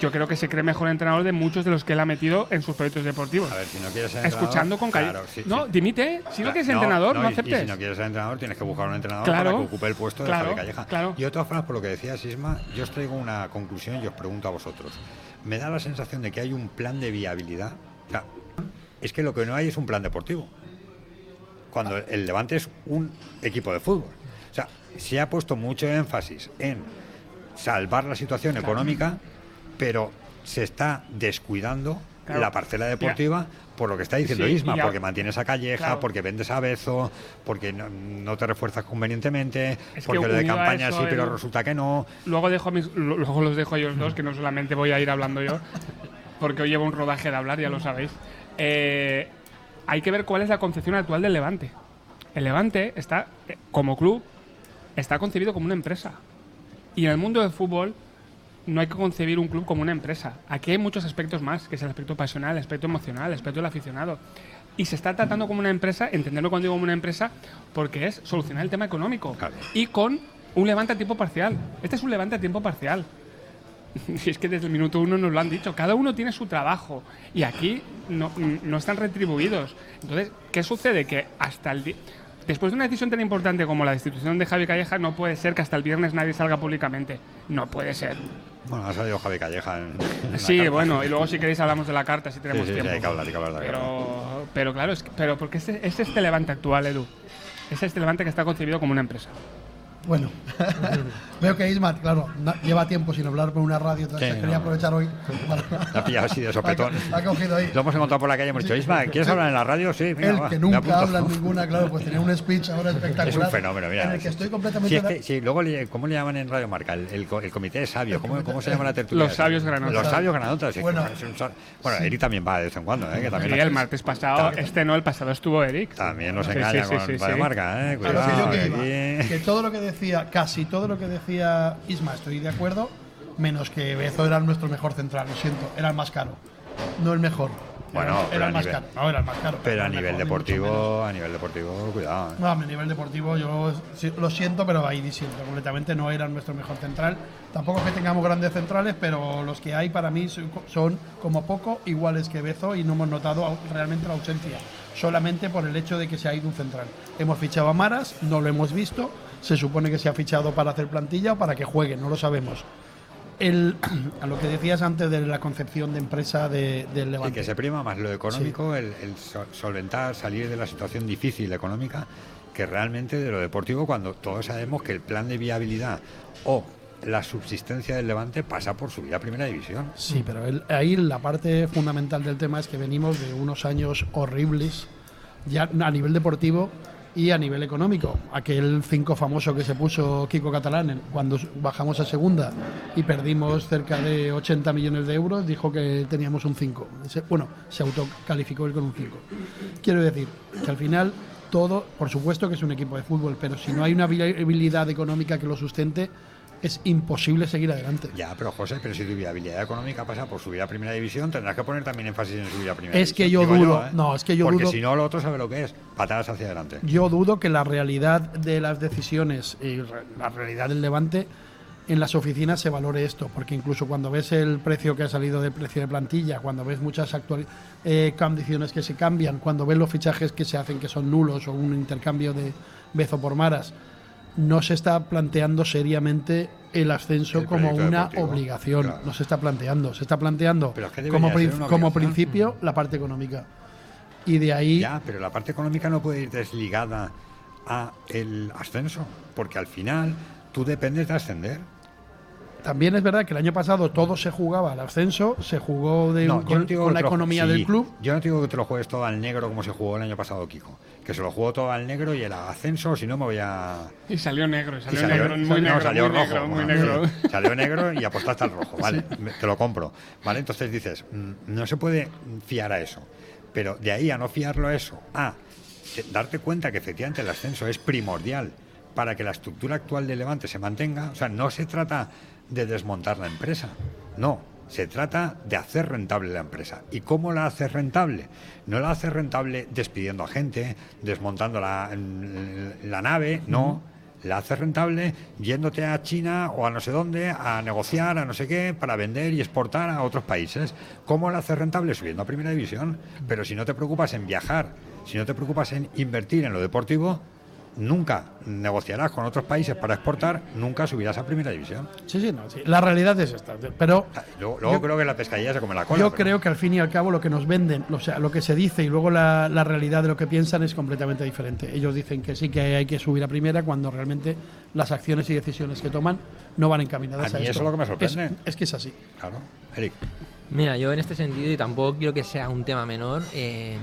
yo creo que se cree mejor entrenador de muchos de los que él ha metido en sus proyectos deportivos. A ver, si no quieres ser Escuchando con calle. claro, sí, no, sí. dimite. Si no Claro, quieres ser entrenador, no, aceptes. Y si no quieres ser entrenador, tienes que buscar un entrenador Claro, para que ocupe el puesto de claro, Javi Calleja. Y de todas formas, por lo que decía Sisma, yo os traigo una conclusión y os pregunto a vosotros. Me da la sensación de que hay un plan de viabilidad. O sea, es que lo que no hay es un plan deportivo. Cuando el Levante es un equipo de fútbol. O sea, se ha puesto mucho énfasis en salvar la situación económica, pero se está descuidando Claro. la parcela deportiva por lo que está diciendo Sí, Isma, porque mantienes a Calleja, Claro. porque vendes a Bezo, porque no, no te refuerzas convenientemente, Es porque lo de campaña eso, sí, pero resulta que no. Luego, dejo a mis- lo- luego los dejo a ellos dos, que no solamente voy a ir hablando yo, porque hoy llevo un rodaje de hablar, ya lo sabéis. Eh, hay que ver cuál es la concepción actual del Levante. El Levante está, eh, como club, está concebido como una empresa. Y en el mundo del fútbol no hay que concebir un club como una empresa. Aquí hay muchos aspectos más, que es el aspecto pasional, el aspecto emocional, el aspecto del aficionado. Y se está tratando como una empresa, entenderlo cuando digo como una empresa, porque es solucionar el tema económico. Y con un levante a tiempo parcial. Este es un levante a tiempo parcial. Y es que desde el minuto uno nos lo han dicho. Cada uno tiene su trabajo. Y aquí no, no están retribuidos. Entonces, ¿qué sucede? Que hasta el. Después de una decisión tan importante como la destitución de Javi Calleja, no puede ser que hasta el viernes nadie salga públicamente. No puede ser. Bueno, ha salido Javi Calleja en, Sí, carta. bueno, y luego si queréis hablamos de la carta si tenemos Sí, sí, sí, tiempo. hay que hablar, hay que hablar de la pero, pero claro, es, que- pero porque es, es este levante actual, Edu. Es este levante que está concebido como una empresa. Bueno, veo que Isma, claro, lleva tiempo sin hablar por una radio, entonces Sí, quería no. aprovechar hoy. para- La ha pillado así de sopetón. Ha, ha cogido ahí. Lo hemos encontrado por la calle y hemos dicho, Isma, ¿quieres hablar en la radio? Sí, Él va, que nunca apunto". habla en ninguna, claro, pues tenía un speech ahora espectacular. Es un fenómeno, mira. En el que estoy completamente. Sí, es que- sí, luego, le- ¿cómo le llaman en Radio Marca? El, el co- el comité de sabios. ¿Cómo, cómo se llama la tertulia? Los sabios granotas. Los sabios granotas. Bueno. es un sa- bueno, Eric también va de vez en cuando, ¿eh? Que también Sí, el martes pasado, este no, el pasado estuvo Eric. También nos engaña sí, sí, con sí, Radio. Marca, ¿eh? Cuidado, que todo lo que decía, casi todo lo que decía Isma, estoy de acuerdo, menos que Bezo era nuestro mejor central, lo siento, era el más caro, no el mejor. Bueno, era, era a el más nivel- caro, no era el más caro. Pero a el nivel mejor, deportivo, a nivel deportivo, cuidado. ¿eh? No, a nivel deportivo yo lo siento, pero ahí disiento completamente. No era nuestro mejor central. Tampoco es que tengamos grandes centrales, pero los que hay para mí son, como poco iguales que Bezo y no hemos notado realmente la ausencia. Solamente por el hecho de que se ha ido un central. Hemos fichado a Maras, no lo hemos visto. Se supone que se ha fichado para hacer plantilla o para que juegue, no lo sabemos. El, a lo que decías antes de la concepción de empresa de, del Y Levante. que se prima más lo económico, el, el sol- solventar, salir de la situación difícil económica, que realmente de lo deportivo, cuando todos sabemos que el plan de viabilidad o la subsistencia del Levante pasa por subir a Primera División. Sí, pero el- ahí la parte fundamental del tema es que venimos de unos años horribles, ya a nivel deportivo y a nivel económico. Aquel 5 famoso que se puso Kiko Catalán cuando bajamos a segunda y perdimos cerca de 80 millones de euros, dijo que teníamos un 5. Ese- Bueno, se autocalificó él con un 5. Quiero decir que al final todo, por supuesto que es un equipo de fútbol, pero si no hay una viabilidad económica que lo sustente, es imposible seguir adelante. Ya, pero José, pero si tu viabilidad económica pasa por subir a Primera División, tendrás que poner también énfasis en subir a Primera Es que División. yo Digo dudo, ¿eh? no, es que yo Porque dudo- si no, lo otro sabe lo que es, patadas hacia adelante. Yo dudo que la realidad de las decisiones y la realidad del Levante en las oficinas se valore esto, porque incluso cuando ves el precio que ha salido del precio de plantilla, cuando ves muchas actuali- eh, condiciones que se cambian, cuando ves los fichajes que se hacen que son nulos o un intercambio de Bezo por Maras, no se está planteando seriamente el ascenso El como una deportivo, obligación, claro. no se está planteando, se está planteando Pero es que como, prin- como principio la parte económica. Y de ahí Ya, pero la parte económica no puede ir desligada a el ascenso, porque al final tú dependes de ascender. También es verdad que el año pasado todo se jugaba al ascenso, se jugó de, No, con, no la economía sí, del club. Yo no te digo que te lo juegues todo al negro como se jugó el año pasado Kiko. Que se lo jugó todo al negro y el ascenso, si no me voy a. Y salió negro, y salió, negro, muy no, negro, salió muy rojo. negro, muy bueno, negro. sí, salió negro y apostaste al rojo, vale, te lo compro. Vale, entonces dices, mm, no se puede fiar a eso. Pero de ahí a no fiarlo a eso, a darte cuenta que efectivamente el ascenso es primordial para que la estructura actual de Levante se mantenga. O sea, no se trata de desmontar la empresa, no. Se trata de hacer rentable la empresa. ¿Y cómo la haces rentable? No la haces rentable despidiendo a gente, desmontando la, la nave, no. La haces rentable yéndote a China o a no sé dónde a negociar, a no sé qué, para vender y exportar a otros países. ¿Cómo la haces rentable? Subiendo a Primera División. Pero si no te preocupas en viajar, si no te preocupas en invertir en lo deportivo, nunca negociarás con otros países para exportar, nunca subirás a Primera División. Sí, sí, no, sí. La realidad es esta. Pero Luego, luego Yo- creo que la pescadilla se come la cola. yo pero- creo que al fin y al cabo lo que nos venden, o sea, lo que se dice y luego la, la realidad de lo que piensan es completamente diferente. Ellos dicen que sí que hay que subir a primera cuando realmente las acciones y decisiones que toman no van encaminadas A a, mí esto. eso es lo que me sorprende. Es, es que es así. Claro, Eric. Mira, yo en este sentido, y tampoco quiero que sea un tema menor, eh,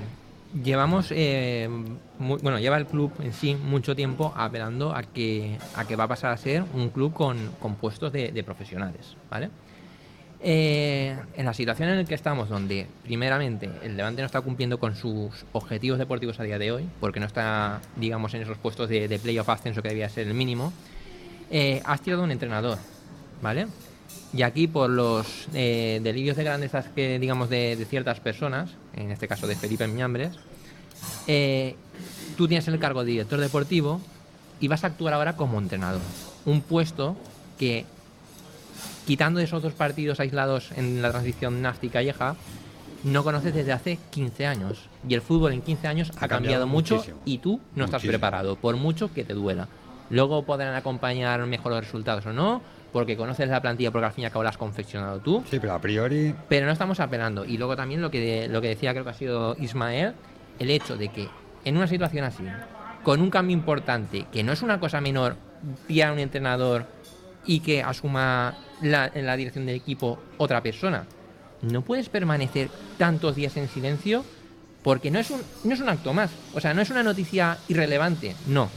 llevamos, eh, bueno, lleva el club en sí mucho tiempo apelando a que, a que va a pasar a ser un club con, con puestos de, de profesionales, ¿vale? Eh, en la situación en la que estamos, donde primeramente el Levante no está cumpliendo con sus objetivos deportivos a día de hoy, porque no está, digamos, en esos puestos de, de playoff ascenso que debía ser el mínimo, eh, has tirado un entrenador, ¿vale? Y aquí por los eh, delirios de grandezas que digamos de, de ciertas personas, en este caso de Felipe Miñambres, eh, tú tienes el cargo de director deportivo y vas a actuar ahora como entrenador. Un puesto que, quitando esos dos partidos aislados en la transición Nasti y Calleja, no conoces desde hace 15 años. Y el fútbol en 15 años ha, Ha cambiado cambiado, mucho muchísimo. y tú no estás preparado, por mucho que te duela. Luego podrán acompañar mejor los resultados o no, porque conoces la plantilla, porque al fin y al cabo la has confeccionado tú. Sí, pero a priori. Pero no estamos apelando. Y luego también lo que, lo que decía, creo que ha sido Ismael, el hecho de que en una situación así, con un cambio importante, que no es una cosa menor, pillar a un entrenador y que asuma la, en la dirección del equipo otra persona. No puedes permanecer tantos días en silencio porque no es un, no es un acto más. O sea, no es una noticia irrelevante. No.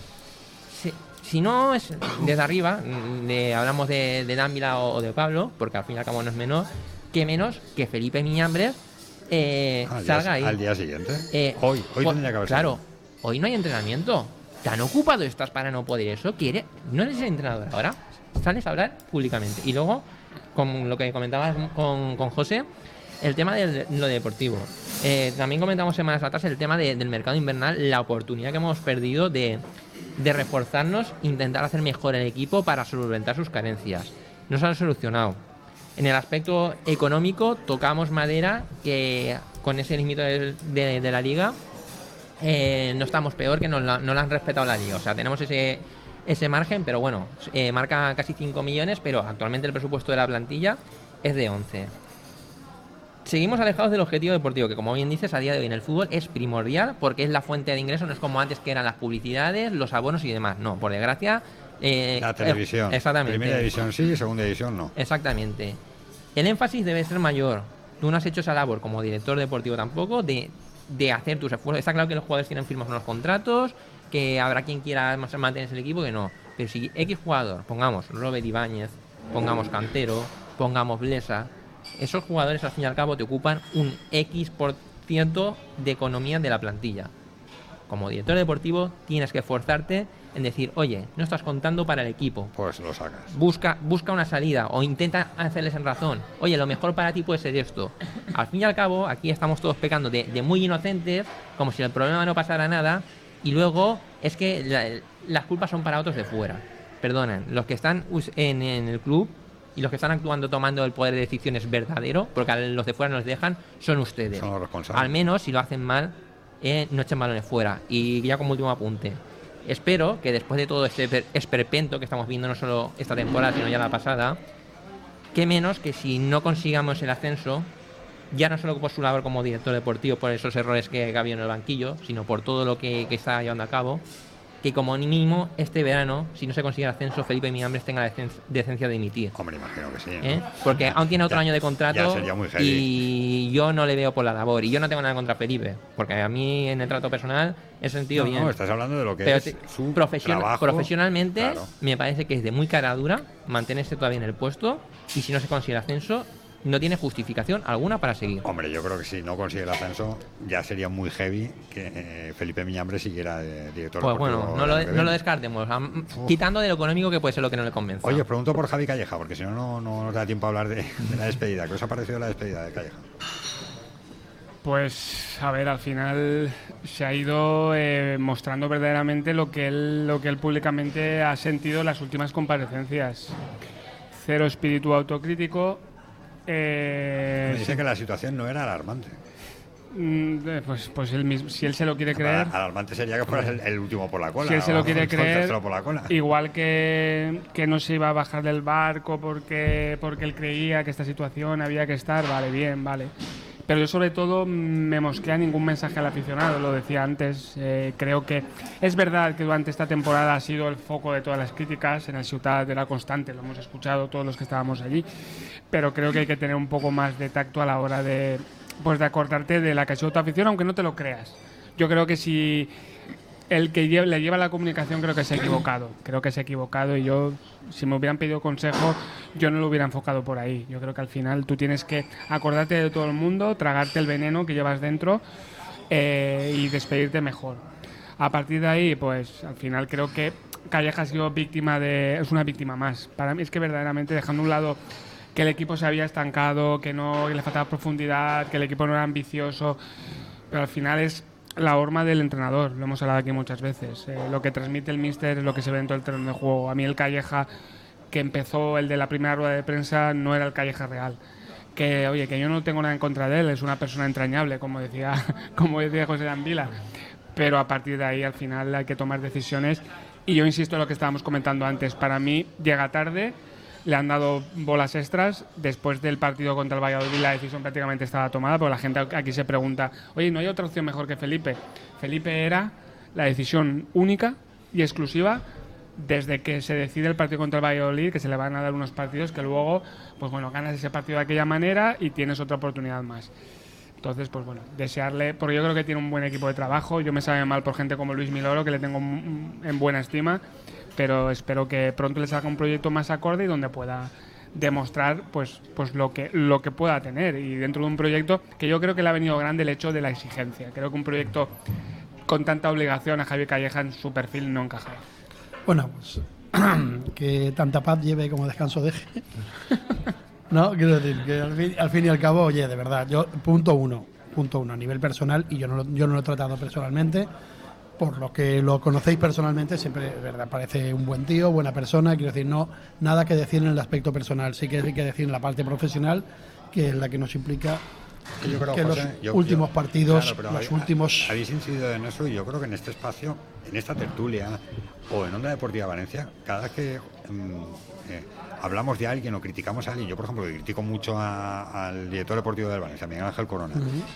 Si, no es desde arriba, de- hablamos de, de Dávila o, o de Pablo, porque al fin y al cabo no es menor, que menos que Felipe Miñambres eh, Al día, salga ahí. al día siguiente. Eh, hoy, hoy po- tendría que haber Claro, hoy no hay entrenamiento. Tan ocupado estás para no poder eso. Quiere, no eres el entrenador ahora. Sales a hablar públicamente. Y luego, con lo que comentabas con, con José, el tema de lo deportivo. Eh, también comentamos semanas atrás el tema de- del mercado invernal, la oportunidad que hemos perdido de, de reforzarnos, intentar hacer mejor el equipo para solventar sus carencias. No se han solucionado. En el aspecto económico, tocamos madera que con ese límite de, la liga eh, no estamos peor que nos la- no la han respetado la liga. O sea, tenemos ese, ese margen, pero bueno, eh, marca casi 5 millones, pero actualmente el presupuesto de la plantilla es de 11. Seguimos alejados del objetivo deportivo, que como bien dices, a día de hoy en el fútbol es primordial porque es la fuente de ingreso, no es como antes que eran las publicidades, los abonos y demás. No, por desgracia. eh, La eh, televisión. exactamente. Primera división sí, segunda división no. Exactamente. El énfasis debe ser mayor. Tú no has hecho esa labor como director deportivo tampoco de, de hacer tus esfuerzos. Está claro que los jugadores tienen firmas unos contratos, que habrá quien quiera mantenerse en el equipo que no. Pero si X jugador, pongamos Robert Ibáñez, pongamos Cantero, pongamos Blesa, esos jugadores al fin y al cabo te ocupan un X por ciento de economía de la plantilla. Como director deportivo tienes que esforzarte en decir, oye, no estás contando para el equipo. Pues lo sacas. Busca, busca una salida o intenta hacerles en razón. Oye, lo mejor para ti puede ser esto. Al fin y al cabo, aquí estamos todos pecando de, de muy inocentes, como si el problema no pasara nada, y luego es que la- las culpas son para otros de fuera. Perdonen, los que están en el club y los que están actuando tomando el poder de decisiones verdadero, porque a los de fuera nos dejan, son ustedes. Son los responsables. Al menos si lo hacen mal, eh, no echen balones fuera. Y ya como último apunte, espero que después de todo este per- esperpento que estamos viendo, no solo esta temporada, sino ya la pasada, que menos que si no consigamos el ascenso, ya no solo por su labor como director deportivo, por esos errores que ha habido en el banquillo, sino por todo lo que, que está llevando a cabo, que como mínimo este verano, si no se consigue el ascenso, Felipe Miambres tenga la decen- decencia de dimitir. Hombre, imagino que sí. ¿no? ¿eh? Porque aún tiene otro Ya- año de contrato sería muy heavy. y yo no le veo por la labor. Y yo no tengo nada contra Felipe, porque a mí en el trato personal he sentido No, bien. no, estás hablando de lo que Pero es su profesion- trabajo. profesionalmente Claro. me parece que es de muy cara dura mantenerse todavía en el puesto y si no se consigue el ascenso no tiene justificación alguna para seguir. Hombre, yo creo que si no consigue el ascenso ya sería muy heavy que eh, Felipe Miñambre siguiera de director Pues bueno, no lo, no lo descartemos, quitando de lo económico que puede ser lo que no le convence. Oye, os pregunto por Javi Calleja, porque si no, no no nos da tiempo a hablar de, de la despedida. ¿Qué os ha parecido la despedida de Calleja? Pues a ver, al final se ha ido eh, mostrando verdaderamente lo que él, lo que él públicamente ha sentido en las últimas comparecencias. Cero espíritu autocrítico. Eh, Me dice que la situación no era alarmante. mm, eh, pues, pues él mismo, si él se lo quiere creer. Alarmante sería que fueras el, el último por la cola. Si él se lo quiere creer, la igual que, que no se iba a bajar del barco porque, porque él creía que esta situación había que estar, vale, bien, vale. Pero yo sobre todo me mosquea ningún mensaje al aficionado, lo decía antes, eh, creo que es verdad que durante esta temporada ha sido el foco de todas las críticas, en el Ciudad era constante, lo hemos escuchado todos los que estábamos allí, pero creo que hay que tener un poco más de tacto a la hora de, pues, de acordarte de la que ha sido tu afición, aunque no te lo creas. Yo creo que si el que le lleva la comunicación creo que se ha equivocado. Creo que se ha equivocado y yo, si me hubieran pedido consejo, yo no lo hubiera enfocado por ahí. Yo creo que al final tú tienes que acordarte de todo el mundo, tragarte el veneno que llevas dentro eh, y despedirte mejor. A partir de ahí, pues al final creo que Calleja ha sido víctima de. es una víctima más. Para mí es que verdaderamente dejando a un lado que el equipo se había estancado, que no le faltaba profundidad, que el equipo no era ambicioso, pero al final es la horma del entrenador, lo hemos hablado aquí muchas veces. Eh, lo que transmite el míster es lo que se ve dentro del terreno de juego. A mí el Calleja que empezó el de la primera rueda de prensa no era el Calleja real. Que, oye, que yo no tengo nada en contra de él, es una persona entrañable, como decía, como decía José Danvila. Pero a partir de ahí, al final, hay que tomar decisiones. Y yo insisto en lo que estábamos comentando antes. Para mí, llega tarde, le han dado bolas extras. Después del partido contra el Valladolid, la decisión prácticamente estaba tomada, porque la gente aquí se pregunta, oye, ¿no hay otra opción mejor que Felipe? Felipe era la decisión única y exclusiva desde que se decide el partido contra el Valladolid, que se le van a dar unos partidos que luego, pues bueno, ganas ese partido de aquella manera y tienes otra oportunidad más. Entonces, pues bueno, desearle, porque yo creo que tiene un buen equipo de trabajo. Yo me sabe mal por gente como Luis Miloro, que le tengo en buena estima, pero espero que pronto le salga un proyecto más acorde y donde pueda demostrar pues pues lo que lo que pueda tener. Y dentro de un proyecto que yo creo que le ha venido grande el hecho de la exigencia. Creo que un proyecto con tanta obligación a Javier Calleja en su perfil no encajaba Bueno, pues que tanta paz lleve como descanso deje. no, quiero decir que al fin, al fin y al cabo, oye, de verdad, yo, punto uno, punto uno, a nivel personal, y yo no, lo- yo no lo he tratado personalmente, por lo que lo conocéis personalmente, siempre, verdad, parece un buen tío, buena persona, quiero decir, no, nada que decir en el aspecto personal, sí que hay que decir en la parte profesional, que es la que nos implica Yo creo, que José, los yo- últimos yo- partidos, claro, los últimos... Habéis incidido en eso y yo creo que en este espacio, en esta tertulia o en Onda Deportiva Valencia, cada vez que mm, eh, hablamos de alguien o criticamos a alguien, yo por ejemplo critico mucho a- al director deportivo del Valencia, Miguel Ángel Corona,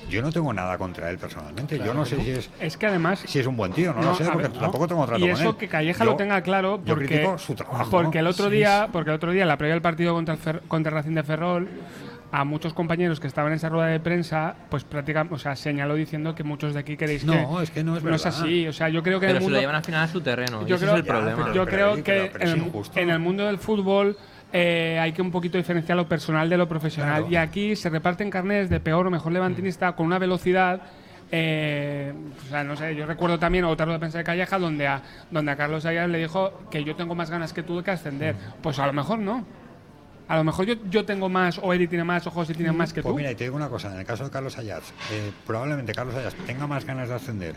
yo no tengo nada contra él personalmente. yo no sé no. si es, es que además si es un buen tío, no, No, lo sé, porque ver, no. tampoco tengo trato y con eso él. que Calleja Yo- lo tenga claro yo porque critico su trabajo. porque el otro Sí, día porque el otro día en la previa del partido contra el Fer- contra Racing de Ferrol a muchos compañeros que estaban en esa rueda de prensa pues prácticamente o sea señaló diciendo que muchos de aquí queréis que No, es que no es no es así o sea yo creo que Pero se lo llevan al final a su terreno. yo ese creo, es el problema. yo creo pero- que en, el, injusto. en el mundo del fútbol eh, hay que un poquito diferenciar lo personal de lo profesional. Claro. Y aquí se reparten carnes de peor o mejor levantinista con una velocidad. eh, o sea, no sé, yo recuerdo también otra rueda de prensa de Calleja donde a, donde a Carlos Ayala le dijo que yo tengo más ganas que tú de que ascender. Pues a lo mejor no. A lo mejor yo, yo tengo más, o Eri tiene más, o José tiene más que Pues tú. mira, y te digo una cosa, en el caso de Carlos Ayats, eh, probablemente Carlos Ayats tenga más ganas de ascender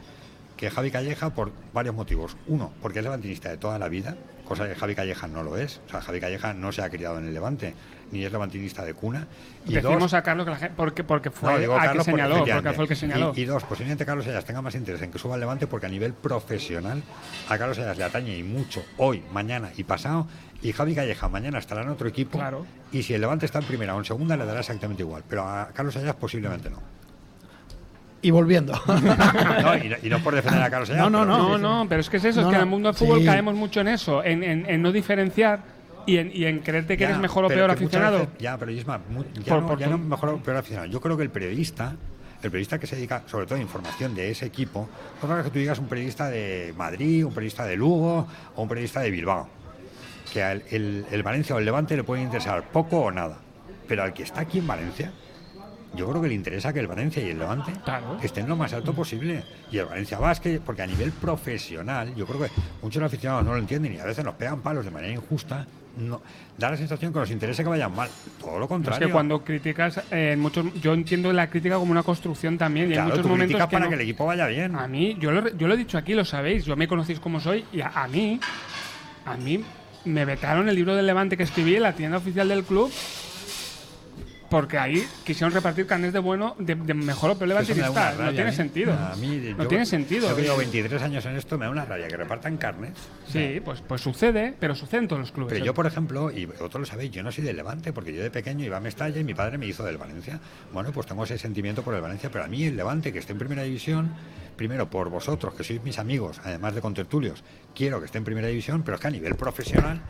que Javi Calleja por varios motivos. Uno, porque es levantinista de toda la vida, cosa que Javi Calleja no lo es. O sea, Javi Calleja no se ha criado en el Levante, ni es levantinista de cuna. Y Decimos dos, a Carlos que la gente, porque, porque fue no, digo a que Carlos señaló, porque fue el que señaló. Y, y dos, posiblemente Carlos Ayas tenga más interés en que suba al Levante porque a nivel profesional a Carlos Ayas le atañe y mucho hoy, mañana y pasado. Y Javi Calleja mañana estará en otro equipo. Claro. Y si el Levante está en primera o en segunda, le dará exactamente igual. Pero a Carlos Ayas posiblemente no. Y volviendo. No, y, no- y no por defender a Carlos Ayas. No, no, pero- No, no, pero es que es eso, No, es que en el mundo del fútbol Sí. caemos mucho en eso, en, en- en no diferenciar y en, y en creerte que Ya, eres mejor o peor aficionado. veces- ya, pero Isma, ya, Por- no, por ya no mejor o peor aficionado. Yo creo que el periodista, el periodista que se dedica sobre todo a información de ese equipo, no es que tú digas un periodista de Madrid, un periodista de Lugo o un periodista de Bilbao. Que al el, el Valencia o el Levante le puede interesar poco o nada. Pero al que está aquí en Valencia, yo creo que le interesa que el Valencia y el Levante estén lo más alto posible. Y el Valencia Basket, porque a nivel profesional, yo creo que muchos aficionados no lo entienden y a veces nos pegan palos de manera injusta. No, da la sensación que nos interesa que vayan mal. Todo lo Es contrario. que cuando criticas, eh, muchos, yo entiendo la crítica como una construcción también. Y Claro, hay muchos tú momentos que para no- que el equipo vaya bien. A mí, yo lo, yo lo he dicho aquí, lo sabéis, yo me conocéis como soy y a, a mí, a mí me vetaron el libro del Levante que escribí en la tienda oficial del club porque ahí quisieron repartir carnes de bueno, de, de mejor o peor una levantinista. No tiene sentido. A mí, no yo- tiene sentido. Yo que llevo 23 años en esto, me da una rabia que repartan carnes. Sí, pues, pues sucede, pero sucede en todos los clubes. Pero yo, por ejemplo, y vosotros lo sabéis, yo no soy del Levante, porque yo de pequeño iba a Mestalla y mi padre me hizo del Valencia. Bueno, pues tengo ese sentimiento por el Valencia, pero a mí el Levante, que esté en primera división, primero por vosotros, que sois mis amigos, además de contertulios, quiero que esté en primera división, pero es que a nivel profesional...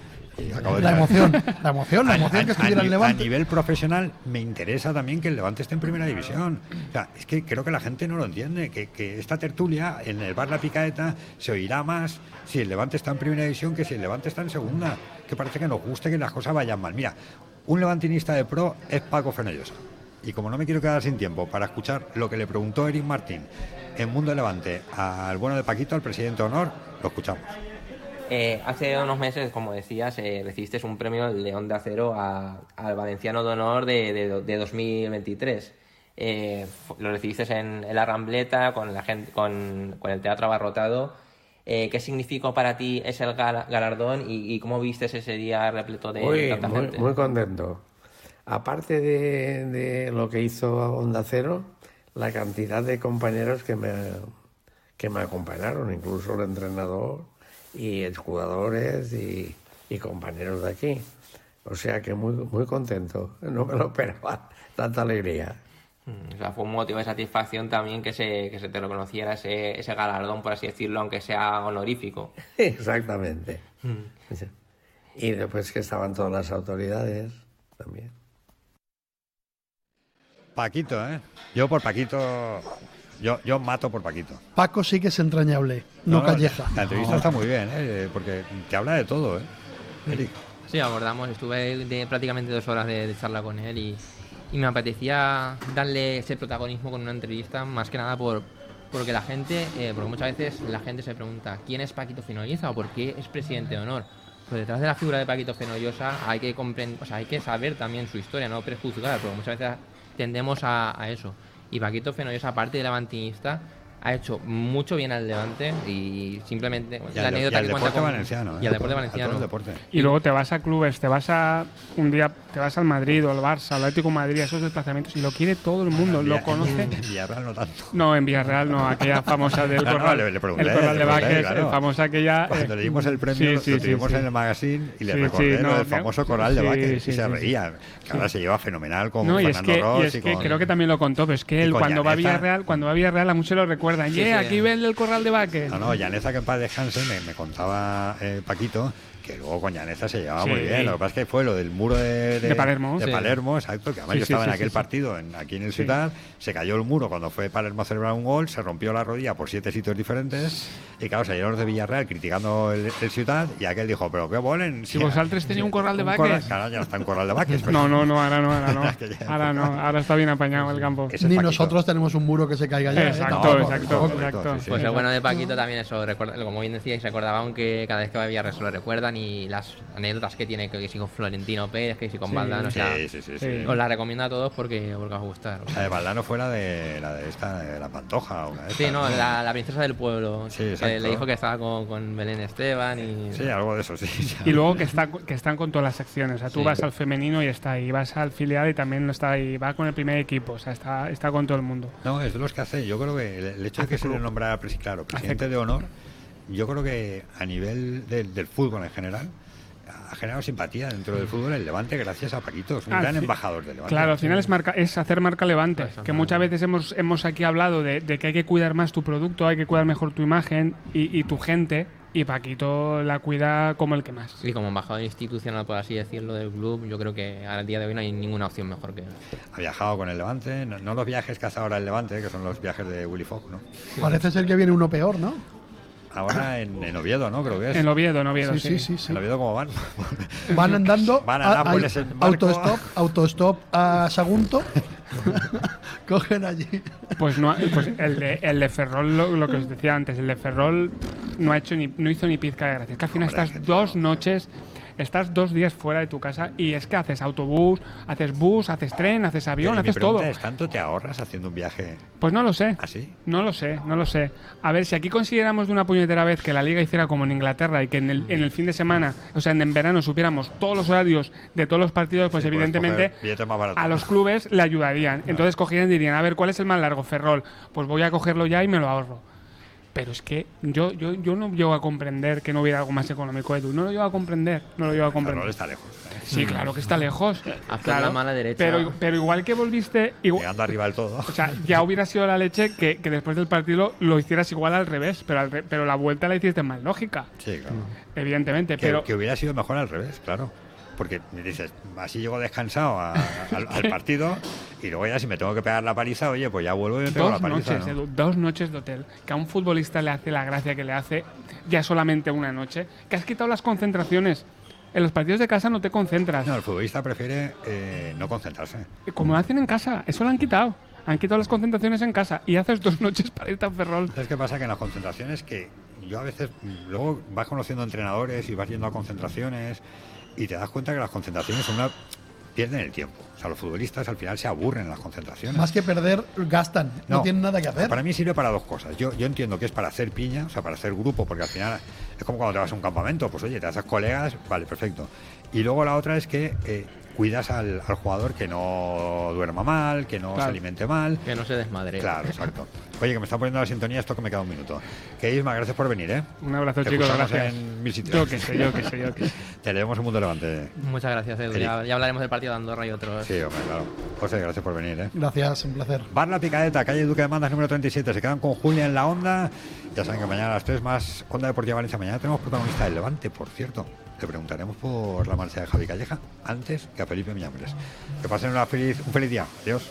acabo de La emoción, la emoción, la emoción a- que estuviera el Levante. A nivel profesional me interesa también que el Levante esté en primera división. O sea, es que creo que la gente no lo entiende, que, que esta tertulia en el bar La Picaeta se oirá más si el Levante está en primera división que si el Levante está en segunda. Que parece que nos guste que las cosas vayan mal. Mira, un levantinista de pro es Paco Fenellosa. Y como no me quiero quedar sin tiempo para escuchar lo que le preguntó Eric Martín en Mundo Levante al bueno de Paquito, al presidente de honor, lo escuchamos. Eh, hace unos meses, como decías, eh, recibiste un premio el León de Acero a- al Valenciano de Honor de, de- de 2023. Eh, lo recibiste en, en la Rambleta con, la gente, con, con el Teatro Abarrotado. Eh, ¿Qué significó para ti ese gal- galardón y, y cómo viste ese día repleto de Muy, tanta muy, gente? muy contento. Aparte de, de lo que hizo Onda Cero, la cantidad de compañeros que me, que me acompañaron, incluso el entrenador y exjugadores y, y compañeros de aquí. O sea que muy, muy contento. No me lo esperaba, tanta alegría. Mm, O sea, fue un motivo de satisfacción también que se, que se te reconociera ese, ese galardón, por así decirlo, aunque sea honorífico. Exactamente. Y después que estaban todas las autoridades también. Paquito, ¿eh? Yo por Paquito. Yo, yo mato por Paquito. Paco sí que es entrañable, no, Calleja. La entrevista está muy bien, ¿eh? Porque te habla de todo, ¿eh? Eric. Sí, abordamos, estuve de prácticamente dos horas de, de charla con él y, y me apetecía darle ese protagonismo con una entrevista, más que nada por porque la gente, eh, porque muchas veces la gente se pregunta quién es Paquito Fenollosa o por qué es presidente de honor. Pues detrás de la figura de Paquito Fenollosa hay que comprender, o sea, hay que saber también su historia, no prejuzgar, porque muchas veces tendemos a, a eso. Y Paquito Fenollosa, aparte de levantinista, ha hecho mucho bien al Levante y simplemente Y al de- y al deporte valenciano, ¿eh? y al deporte A todo valenciano el deporte. Y luego te vas a clubes, te vas a un día, te vas al Madrid o al Barça, al Atlético de Madrid, esos desplazamientos, y lo quiere todo el mundo, lo conoce. En Villarreal no tanto. No, en Villarreal no, aquella famosa del No, no, corral, le- le pregunté, el corral de Baques, claro. el famosa aquella. Cuando eh, le dimos el premio, sí, lo sí, lo sí, tuvimos sí. en el magazine y le Sí, recordé no, del me- famoso coral de sí, Baques sí, y se reía. Que ahora se lleva fenomenal con No, y es Fernando que, Ross y es y que con- creo que también lo contó, pero es que él cuando va a. Villarreal, cuando va a Villarreal a muchos lo recuerdan. Sí, Yeah, sí. aquí ven el corral de Baques. No, no, Llaneza que en paz descanse, me, me contaba eh, Paquito que luego con Llaneza se llevaba Sí. muy bien. Lo que pasa es que fue lo del muro de, De Palermo. De Sí. Palermo, exacto, que además Sí, yo estaba sí, en aquel partido en, aquí en el Sí. Ciudad, se cayó el muro cuando fue Palermo a celebrar un gol, se rompió la rodilla por siete sitios diferentes y claro, salieron los de Villarreal criticando el, el Ciudad y aquel dijo, pero qué volen. Si vosotros tenéis un corral de Baques. Claro, ya no está en corral de Baques. pero- No, no, no, ahora no, ahora no. Ahora no, ahora está bien apañado el campo. Ni nosotros tenemos un muro que se caiga ya. ¿eh? Exacto, exacto, exacto. Pues lo bueno de Paquito también eso, recuerda- como bien decíais, recordaban que cada vez que va a Villarreal se lo recuerdan y las anécdotas que tiene, que si con Florentino Pérez, que si con Sí, Valdano, o sea, sí, sí, sí, sí. os la recomiendo a todos porque, porque os va a gustar. La de Valdano fue la de, la de esta, de la Pantoja. De Sí, no, la, la princesa del pueblo. Sí, que exacto. le dijo que estaba con, con Belén Esteban y... Sí, algo de eso, sí. Y luego que, está, que están con todas las secciones. O sea, tú Sí. vas al femenino y está ahí, vas al filial y también lo está ahí, va con el primer equipo, o sea, está, está con todo el mundo. No, es de los que hace. Yo creo que el, el hecho de que se le nombrara claro, presidente de honor, yo creo que a nivel del- del fútbol en general ha generado simpatía dentro del fútbol el Levante gracias a Paquito. Es un Al gran fi- embajador del Levante. Claro, al final es, marca, es hacer marca levante. Que muchas veces hemos, hemos aquí hablado de, de que hay que cuidar más tu producto, hay que cuidar mejor tu imagen y, y tu gente. Y Paquito la cuida como el que más. Y como embajador institucional, por así decirlo, del club, yo creo que al día de hoy no hay ninguna opción mejor que él. Ha viajado con el Levante, no, no los viajes que hace ahora el Levante, que son los viajes de Willy Fogg, ¿no? Parece ser que viene uno peor, ¿no? Ahora en, en Oviedo, ¿no? Creo que es. En Oviedo, en Oviedo, Sí, sí. sí, sí, sí. ¿En Oviedo cómo van? Van andando. Van a Nápoles a- en barco. autostop, autostop a Sagunto. Cogen allí. Pues, no, pues el, de, el de Ferrol, lo, lo que os decía antes, el de Ferrol no, ha hecho ni, no hizo ni pizca de gracia. Es que al final Hombre, estás dos noches, estás dos días fuera de tu casa y es que haces autobús, haces bus, haces tren, haces avión, Pero mi haces todo. es, ¿tanto te ahorras haciendo un viaje Pues no lo sé. así? No lo sé, no lo sé. A ver, si aquí consideramos de una puñetera vez que la liga hiciera como en Inglaterra y que en el, en el fin de semana, o sea, en, en verano supiéramos todos los horarios de todos los partidos, pues Sí, evidentemente a los clubes le ayudarían. Entonces cogerían y dirían, a ver, ¿cuál es el más largo? Ferrol. Pues voy a cogerlo ya y me lo ahorro. Pero es que yo, yo, yo no llego a comprender que no hubiera algo más económico, Edu. No lo llego a comprender. No lo llego a comprender. Ferrol está lejos. ¿eh? Sí, claro que está lejos. Haz Claro, la mala derecha. Pero, pero igual que volviste... Igual, Llegando arriba del todo. o sea, ya hubiera sido la leche que, que después del partido lo hicieras igual al revés, pero, al re- pero la vuelta la hiciste más lógica, Sí, claro. evidentemente. Que, pero que hubiera sido mejor al revés, claro. Porque me dices, así llego descansado a- al, al partido y luego ya si me tengo que pegar la paliza, oye, pues ya vuelvo y me pego dos la paliza. noches, ¿no? Edu, dos noches de hotel, que a un futbolista le hace la gracia que le hace ya solamente una noche, que has quitado las concentraciones. En los partidos de casa no te concentras. No, el futbolista prefiere eh, no concentrarse. Como lo hacen en casa, eso lo han quitado. Han quitado las concentraciones en casa y haces dos noches para irte a Ferrol. ¿Sabes qué pasa? Que en las concentraciones que yo a veces mm, luego vas conociendo entrenadores y vas yendo a concentraciones y te das cuenta que las concentraciones son una pierden el tiempo. O sea, los futbolistas al final se aburren en las concentraciones. Más que perder, gastan. No, tienen nada que hacer. Para mí sirve para dos cosas. Yo, yo entiendo que es para hacer piña, o sea, para hacer grupo, porque al final es como cuando te vas a un campamento, pues oye, te haces colegas, vale, perfecto. Y luego la otra es que eh, cuidas al, al jugador que no duerma mal, que no se alimente mal. Que no se desmadre. Claro, exacto. Oye, que me está poniendo la sintonía, esto que me queda un minuto. Que Isma, gracias por venir, ¿eh? Un abrazo, Te chicos, gracias. en mil sitios. Yo que sé, yo que sé, yo que sé. Te leemos en Mundo Levante. Muchas gracias, Edu. Ya hablaremos del partido de Andorra y otros. Sí, hombre, claro. José, gracias por venir, ¿eh? Gracias, un placer. Bar La Picadeta, calle Duque de Mandas, número 37. Se quedan con Julia en la onda. Ya saben que mañana a las 3 más Onda Deportiva Valencia. Mañana tenemos protagonista del Levante, por cierto. Le preguntaremos por la marcha de Javi Calleja antes que a Felipe Miñambres. Que pasen una feliz, un feliz día. Adiós.